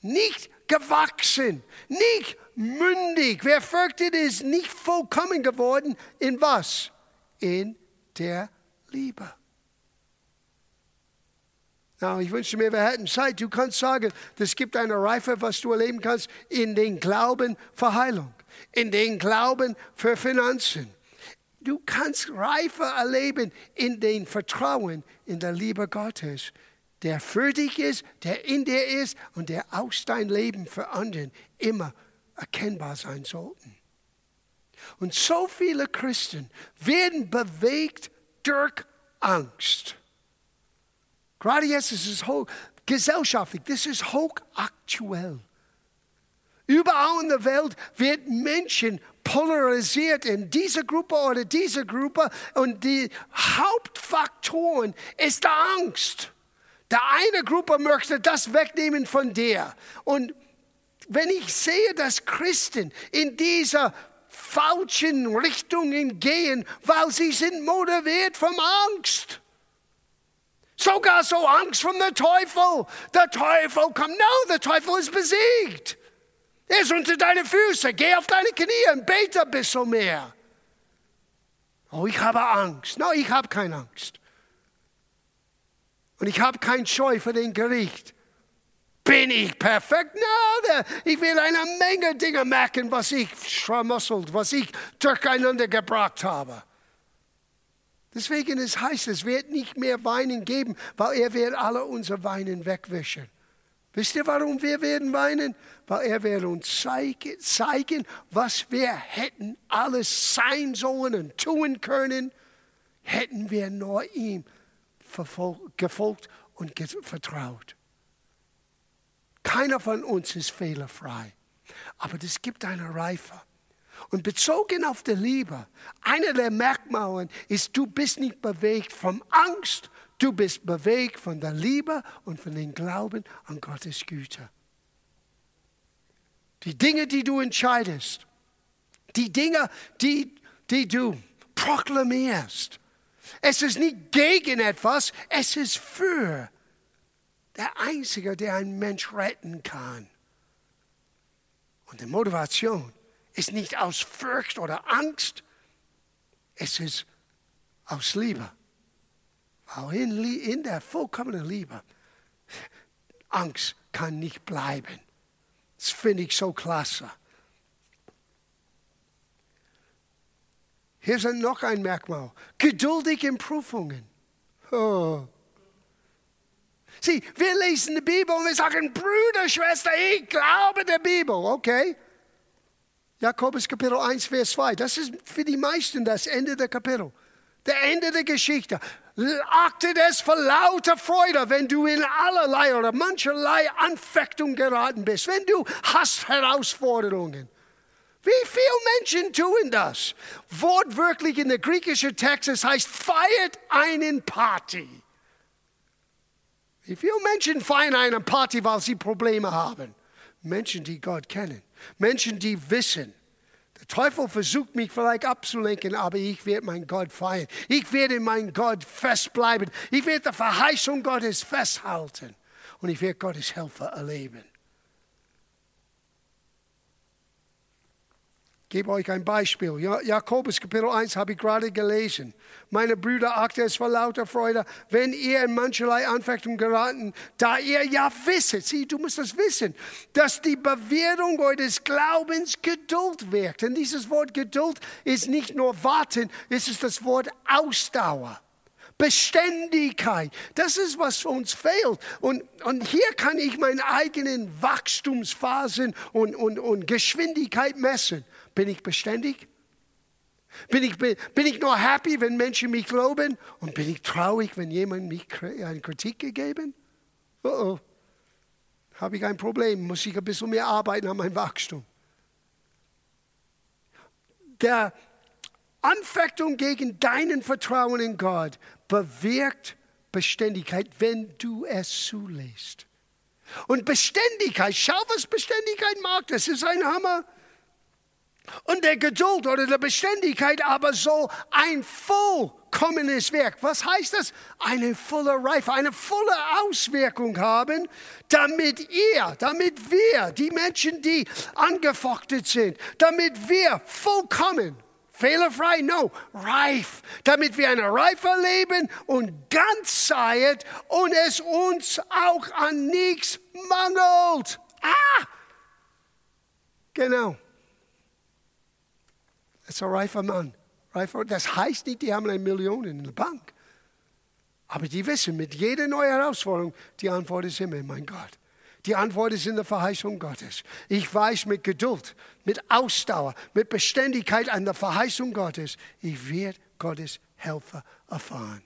Speaker 1: Nicht gewachsen, nicht mündig. Wer fürchtet, ist nicht vollkommen geworden. In was? In der Liebe. Now, ich wünsche mir, wir hätten Zeit. Du kannst sagen, es gibt eine Reife, was du erleben kannst, in den Glauben für Heilung, in den Glauben für Finanzen. Du kannst Reife erleben in den Vertrauen in der Liebe Gottes, der für dich ist, der in dir ist und der aus dein Leben für anderen immer erkennbar sein sollten. Und so viele Christen werden bewegt durch Angst. Gerade jetzt ist es hoch, gesellschaftlich, das ist hochaktuell. Überall in der Welt wird Menschen polarisiert in diese Gruppe oder diese Gruppe und die Hauptfaktoren ist der Angst. Der eine Gruppe möchte das wegnehmen von dir und wenn ich sehe, dass Christen in dieser falschen Richtungen gehen, weil sie sind motiviert vom Angst. Sogar so Angst vom Teufel. Der Teufel kommt. No, der Teufel ist besiegt. Er ist unter deine Füße. Geh auf deine Knie und bete ein bisschen mehr. Oh, ich habe Angst. No, ich habe keine Angst. Und ich habe kein Scheu für den Gericht. Bin ich perfekt? Nein, ich will eine Menge Dinge merken, was ich schramosselt, was ich durcheinander gebracht habe. Deswegen es heißt, es wird nicht mehr Weinen geben, weil er wird alle unsere Weinen wegwischen. Wisst ihr, warum wir werden weinen? Weil er wird uns zeigen, was wir hätten alles sein sollen und tun können, hätten wir nur ihm gefolgt und vertraut. Keiner von uns ist fehlerfrei, aber es gibt eine Reife. Und bezogen auf die Liebe, einer der Merkmale ist, du bist nicht bewegt von Angst, du bist bewegt von der Liebe und von dem Glauben an Gottes Güte. Die Dinge, die du entscheidest, die Dinge, die, die du proklamierst, es ist nicht gegen etwas, es ist für der Einzige, der einen Mensch retten kann. Und die Motivation ist nicht aus Furcht oder Angst, es ist aus Liebe. Weil in, in der vollkommenen Liebe, Angst kann nicht bleiben. Das finde ich so klasse. Hier sind noch ein Merkmal. Geduldig in Prüfungen. Oh. Sieh, wir lesen die Bibel und wir sagen, Brüder, Schwester, ich glaube der Bibel. Okay. Jakobus Kapitel 1, Vers 2. Das ist für die meisten das Ende der Kapitel. Der Ende der Geschichte. Achtet es für lauter Freude, wenn du in allerlei oder mancherlei Anfechtung geraten bist. Wenn du hast Herausforderungen. Wie viele Menschen tun das? Wortwörtlich in der griechischen Text, es heißt, feiert einen Party. Viele Menschen feiern eine Party, weil sie Probleme haben? Menschen, die Gott kennen. Menschen, die wissen. Der Teufel versucht mich vielleicht abzulenken, aber ich werde meinen Gott feiern. Ich werde meinen Gott festbleiben. Ich werde die Verheißung Gottes festhalten. Und ich werde Gottes Helfer erleben. Gebe euch ein Beispiel. Jakobus Kapitel 1 habe ich gerade gelesen. Meine Brüder, achtet es vor lauter Freude, wenn ihr in mancherlei Anfechtung geraten, da ihr ja wisset, sieh, du musst das wissen, dass die Bewährung eures Glaubens Geduld wirkt. Und dieses Wort Geduld ist nicht nur warten, es ist das Wort Ausdauer. Beständigkeit. Das ist, was uns fehlt. Und, und hier kann ich meine eigenen Wachstumsphasen und, und, und Geschwindigkeit messen. Bin ich beständig? Bin ich, bin, ich nur happy, wenn Menschen mich loben? Und bin ich traurig, wenn jemand mich eine Kritik gegeben? Oh oh, habe ich ein Problem, muss ich ein bisschen mehr arbeiten an meinem Wachstum. Der Anfechtung gegen deinen Vertrauen in Gott bewirkt Beständigkeit, wenn du es zulässt. Und Beständigkeit, schau, was Beständigkeit macht. Das ist ein Hammer und der Geduld oder der Beständigkeit aber so ein vollkommenes Werk. Was heißt das? Eine volle Reife, eine volle Auswirkung haben, damit ihr, damit wir, die Menschen, die angefochtet sind, damit wir vollkommen, fehlerfrei, no, reif, damit wir eine Reife leben und ganz seid und es uns auch an nichts mangelt. Ah! Genau. Ist ein reifer Mann. Das heißt nicht, die haben eine Million in der Bank. Aber die wissen, mit jeder neuen Herausforderung, die Antwort ist immer, mein Gott. Die Antwort ist in der Verheißung Gottes. Ich weiß mit Geduld, mit Ausdauer, mit Beständigkeit an der Verheißung Gottes, ich werde Gottes Helfer erfahren.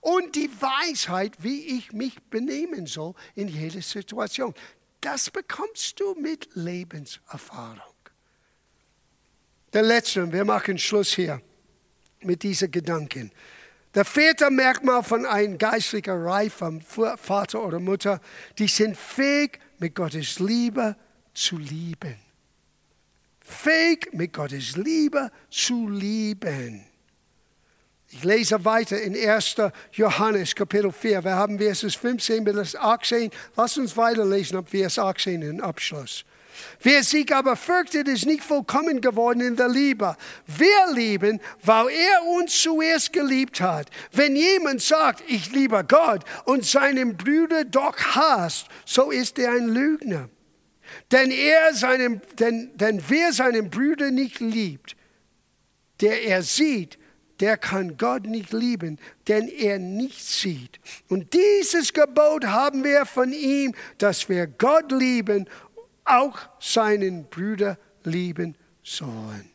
Speaker 1: Und die Weisheit, wie ich mich benehmen soll in jeder Situation. Das bekommst du mit Lebenserfahrung. Der letzte, wir machen Schluss hier mit diesen Gedanken. Der vierte Merkmal von einem geistlichen reifen Vater oder Mutter, die sind fähig, mit Gottes Liebe zu lieben. Fähig, mit Gottes Liebe zu lieben. Ich lese weiter in 1. Johannes Kapitel 4. Wir haben Vers 15 bis 18. Lass uns weiterlesen ab Vers 18 in Abschluss. Wer sich aber fürchtet, ist nicht vollkommen geworden in der Liebe. Wir lieben, weil er uns zuerst geliebt hat. Wenn jemand sagt, ich liebe Gott und seinen Bruder doch hasst, so ist er ein Lügner. Denn, er seinen, denn, denn wer seinen Bruder nicht liebt, der er sieht, der kann Gott nicht lieben, denn er nicht sieht. Und dieses Gebot haben wir von ihm, dass wir Gott lieben, auch seinen Brüder lieben sollen.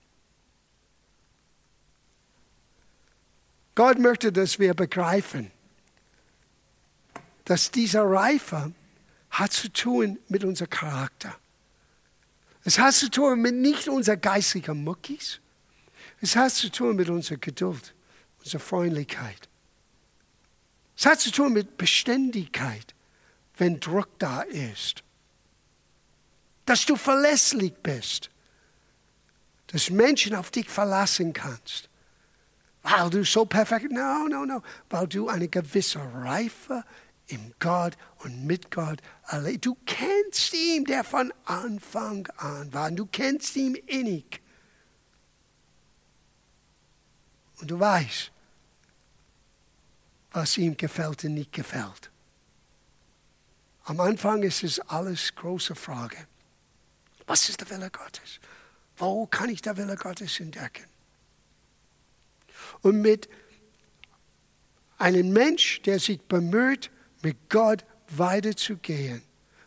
Speaker 1: Gott möchte, dass wir begreifen, dass dieser Reife hat zu tun mit unserem Charakter. Es hat zu tun mit nicht unser geistiger Muckis, es hat zu tun mit unserer Geduld, unserer Freundlichkeit. Es hat zu tun mit Beständigkeit, wenn Druck da ist. Dass du verlässlich bist. Dass Menschen auf dich verlassen kannst. Weil du so perfekt, no, no, no. Weil du eine gewisse Reife im Gott und mit Gott erlebst. Du kennst ihn, der von Anfang an war. Du kennst ihn innig. Und du weißt, was ihm gefällt und nicht gefällt. Am Anfang ist es alles große Frage. Was ist der Wille Gottes? Wo kann ich der Wille Gottes entdecken? Und mit einem Mensch, der sich bemüht, mit Gott weiterzugehen,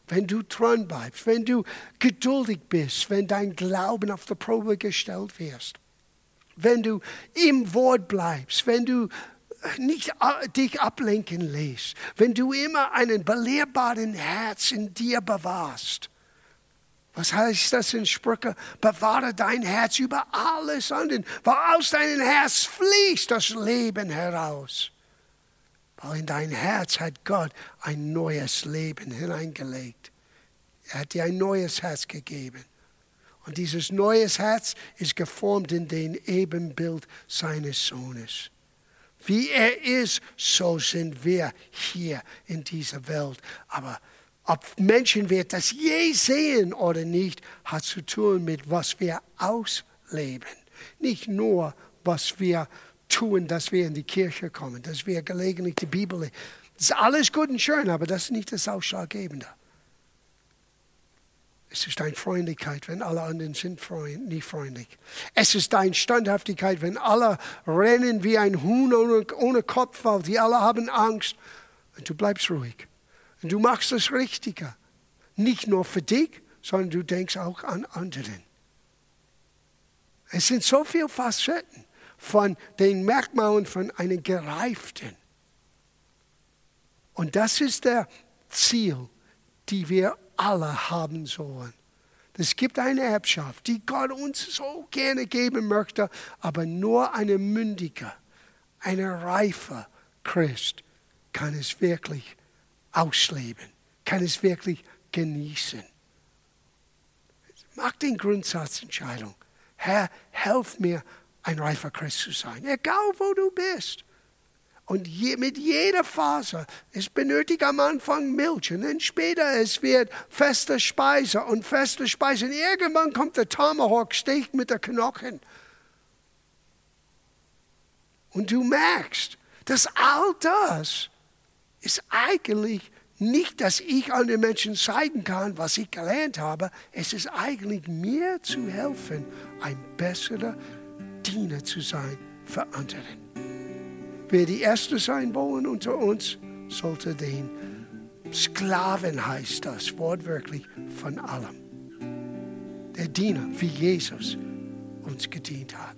Speaker 1: wenn du dran bleibst, wenn du geduldig bist, wenn dein Glauben auf die Probe gestellt wirst, wenn du im Wort bleibst, wenn du nicht dich ablenken lässt, wenn du immer einen belehrbaren Herz in dir bewahrst. Was heißt das in Sprüche? Bewahre dein Herz über alles andere, weil aus deinem Herz fließt das Leben heraus. Weil in dein Herz hat Gott ein neues Leben hineingelegt. Er hat dir ein neues Herz gegeben. Und dieses neues Herz ist geformt in den Ebenbild seines Sohnes. Wie er ist, so sind wir hier in dieser Welt. Aber ob Menschen wird das je sehen oder nicht, hat zu tun mit was wir ausleben. Nicht nur, was wir tun, dass wir in die Kirche kommen, dass wir gelegentlich die Bibel lesen. Das ist alles gut und schön, aber das ist nicht das Ausschlaggebende. Es ist deine Freundlichkeit, wenn alle anderen sind freund, nicht freundlich. Es ist deine Standhaftigkeit, wenn alle rennen wie ein Huhn ohne, ohne Kopf, weil die alle haben Angst. Und du bleibst ruhig. Und du machst das Richtige. Nicht nur für dich, sondern du denkst auch an anderen. Es sind so viele Facetten von den Merkmalen von einem Gereiften. Und das ist der Ziel, die wir alle haben sollen. Es gibt eine Erbschaft, die Gott uns so gerne geben möchte, aber nur eine mündige, eine reife Christ kann es wirklich ausleben, kann es wirklich genießen. Mach den Grundsatzentscheidung. Herr, helf mir, ein reifer Christ zu sein. Egal wo du bist. Und je, mit jeder Phase, es benötigt am Anfang Milch und dann später es wird feste Speise und feste Speise. Und irgendwann kommt der Tomahawk Steak mit der Knochen. Und du merkst, dass all das ist eigentlich nicht, dass ich an den Menschen zeigen kann, was ich gelernt habe. Es ist eigentlich mir zu helfen, ein besserer Diener zu sein für andere. Wer die Erste sein wollen unter uns, sollte den Sklaven heißt das wortwörtlich von allem. Der Diener, wie Jesus uns gedient hat.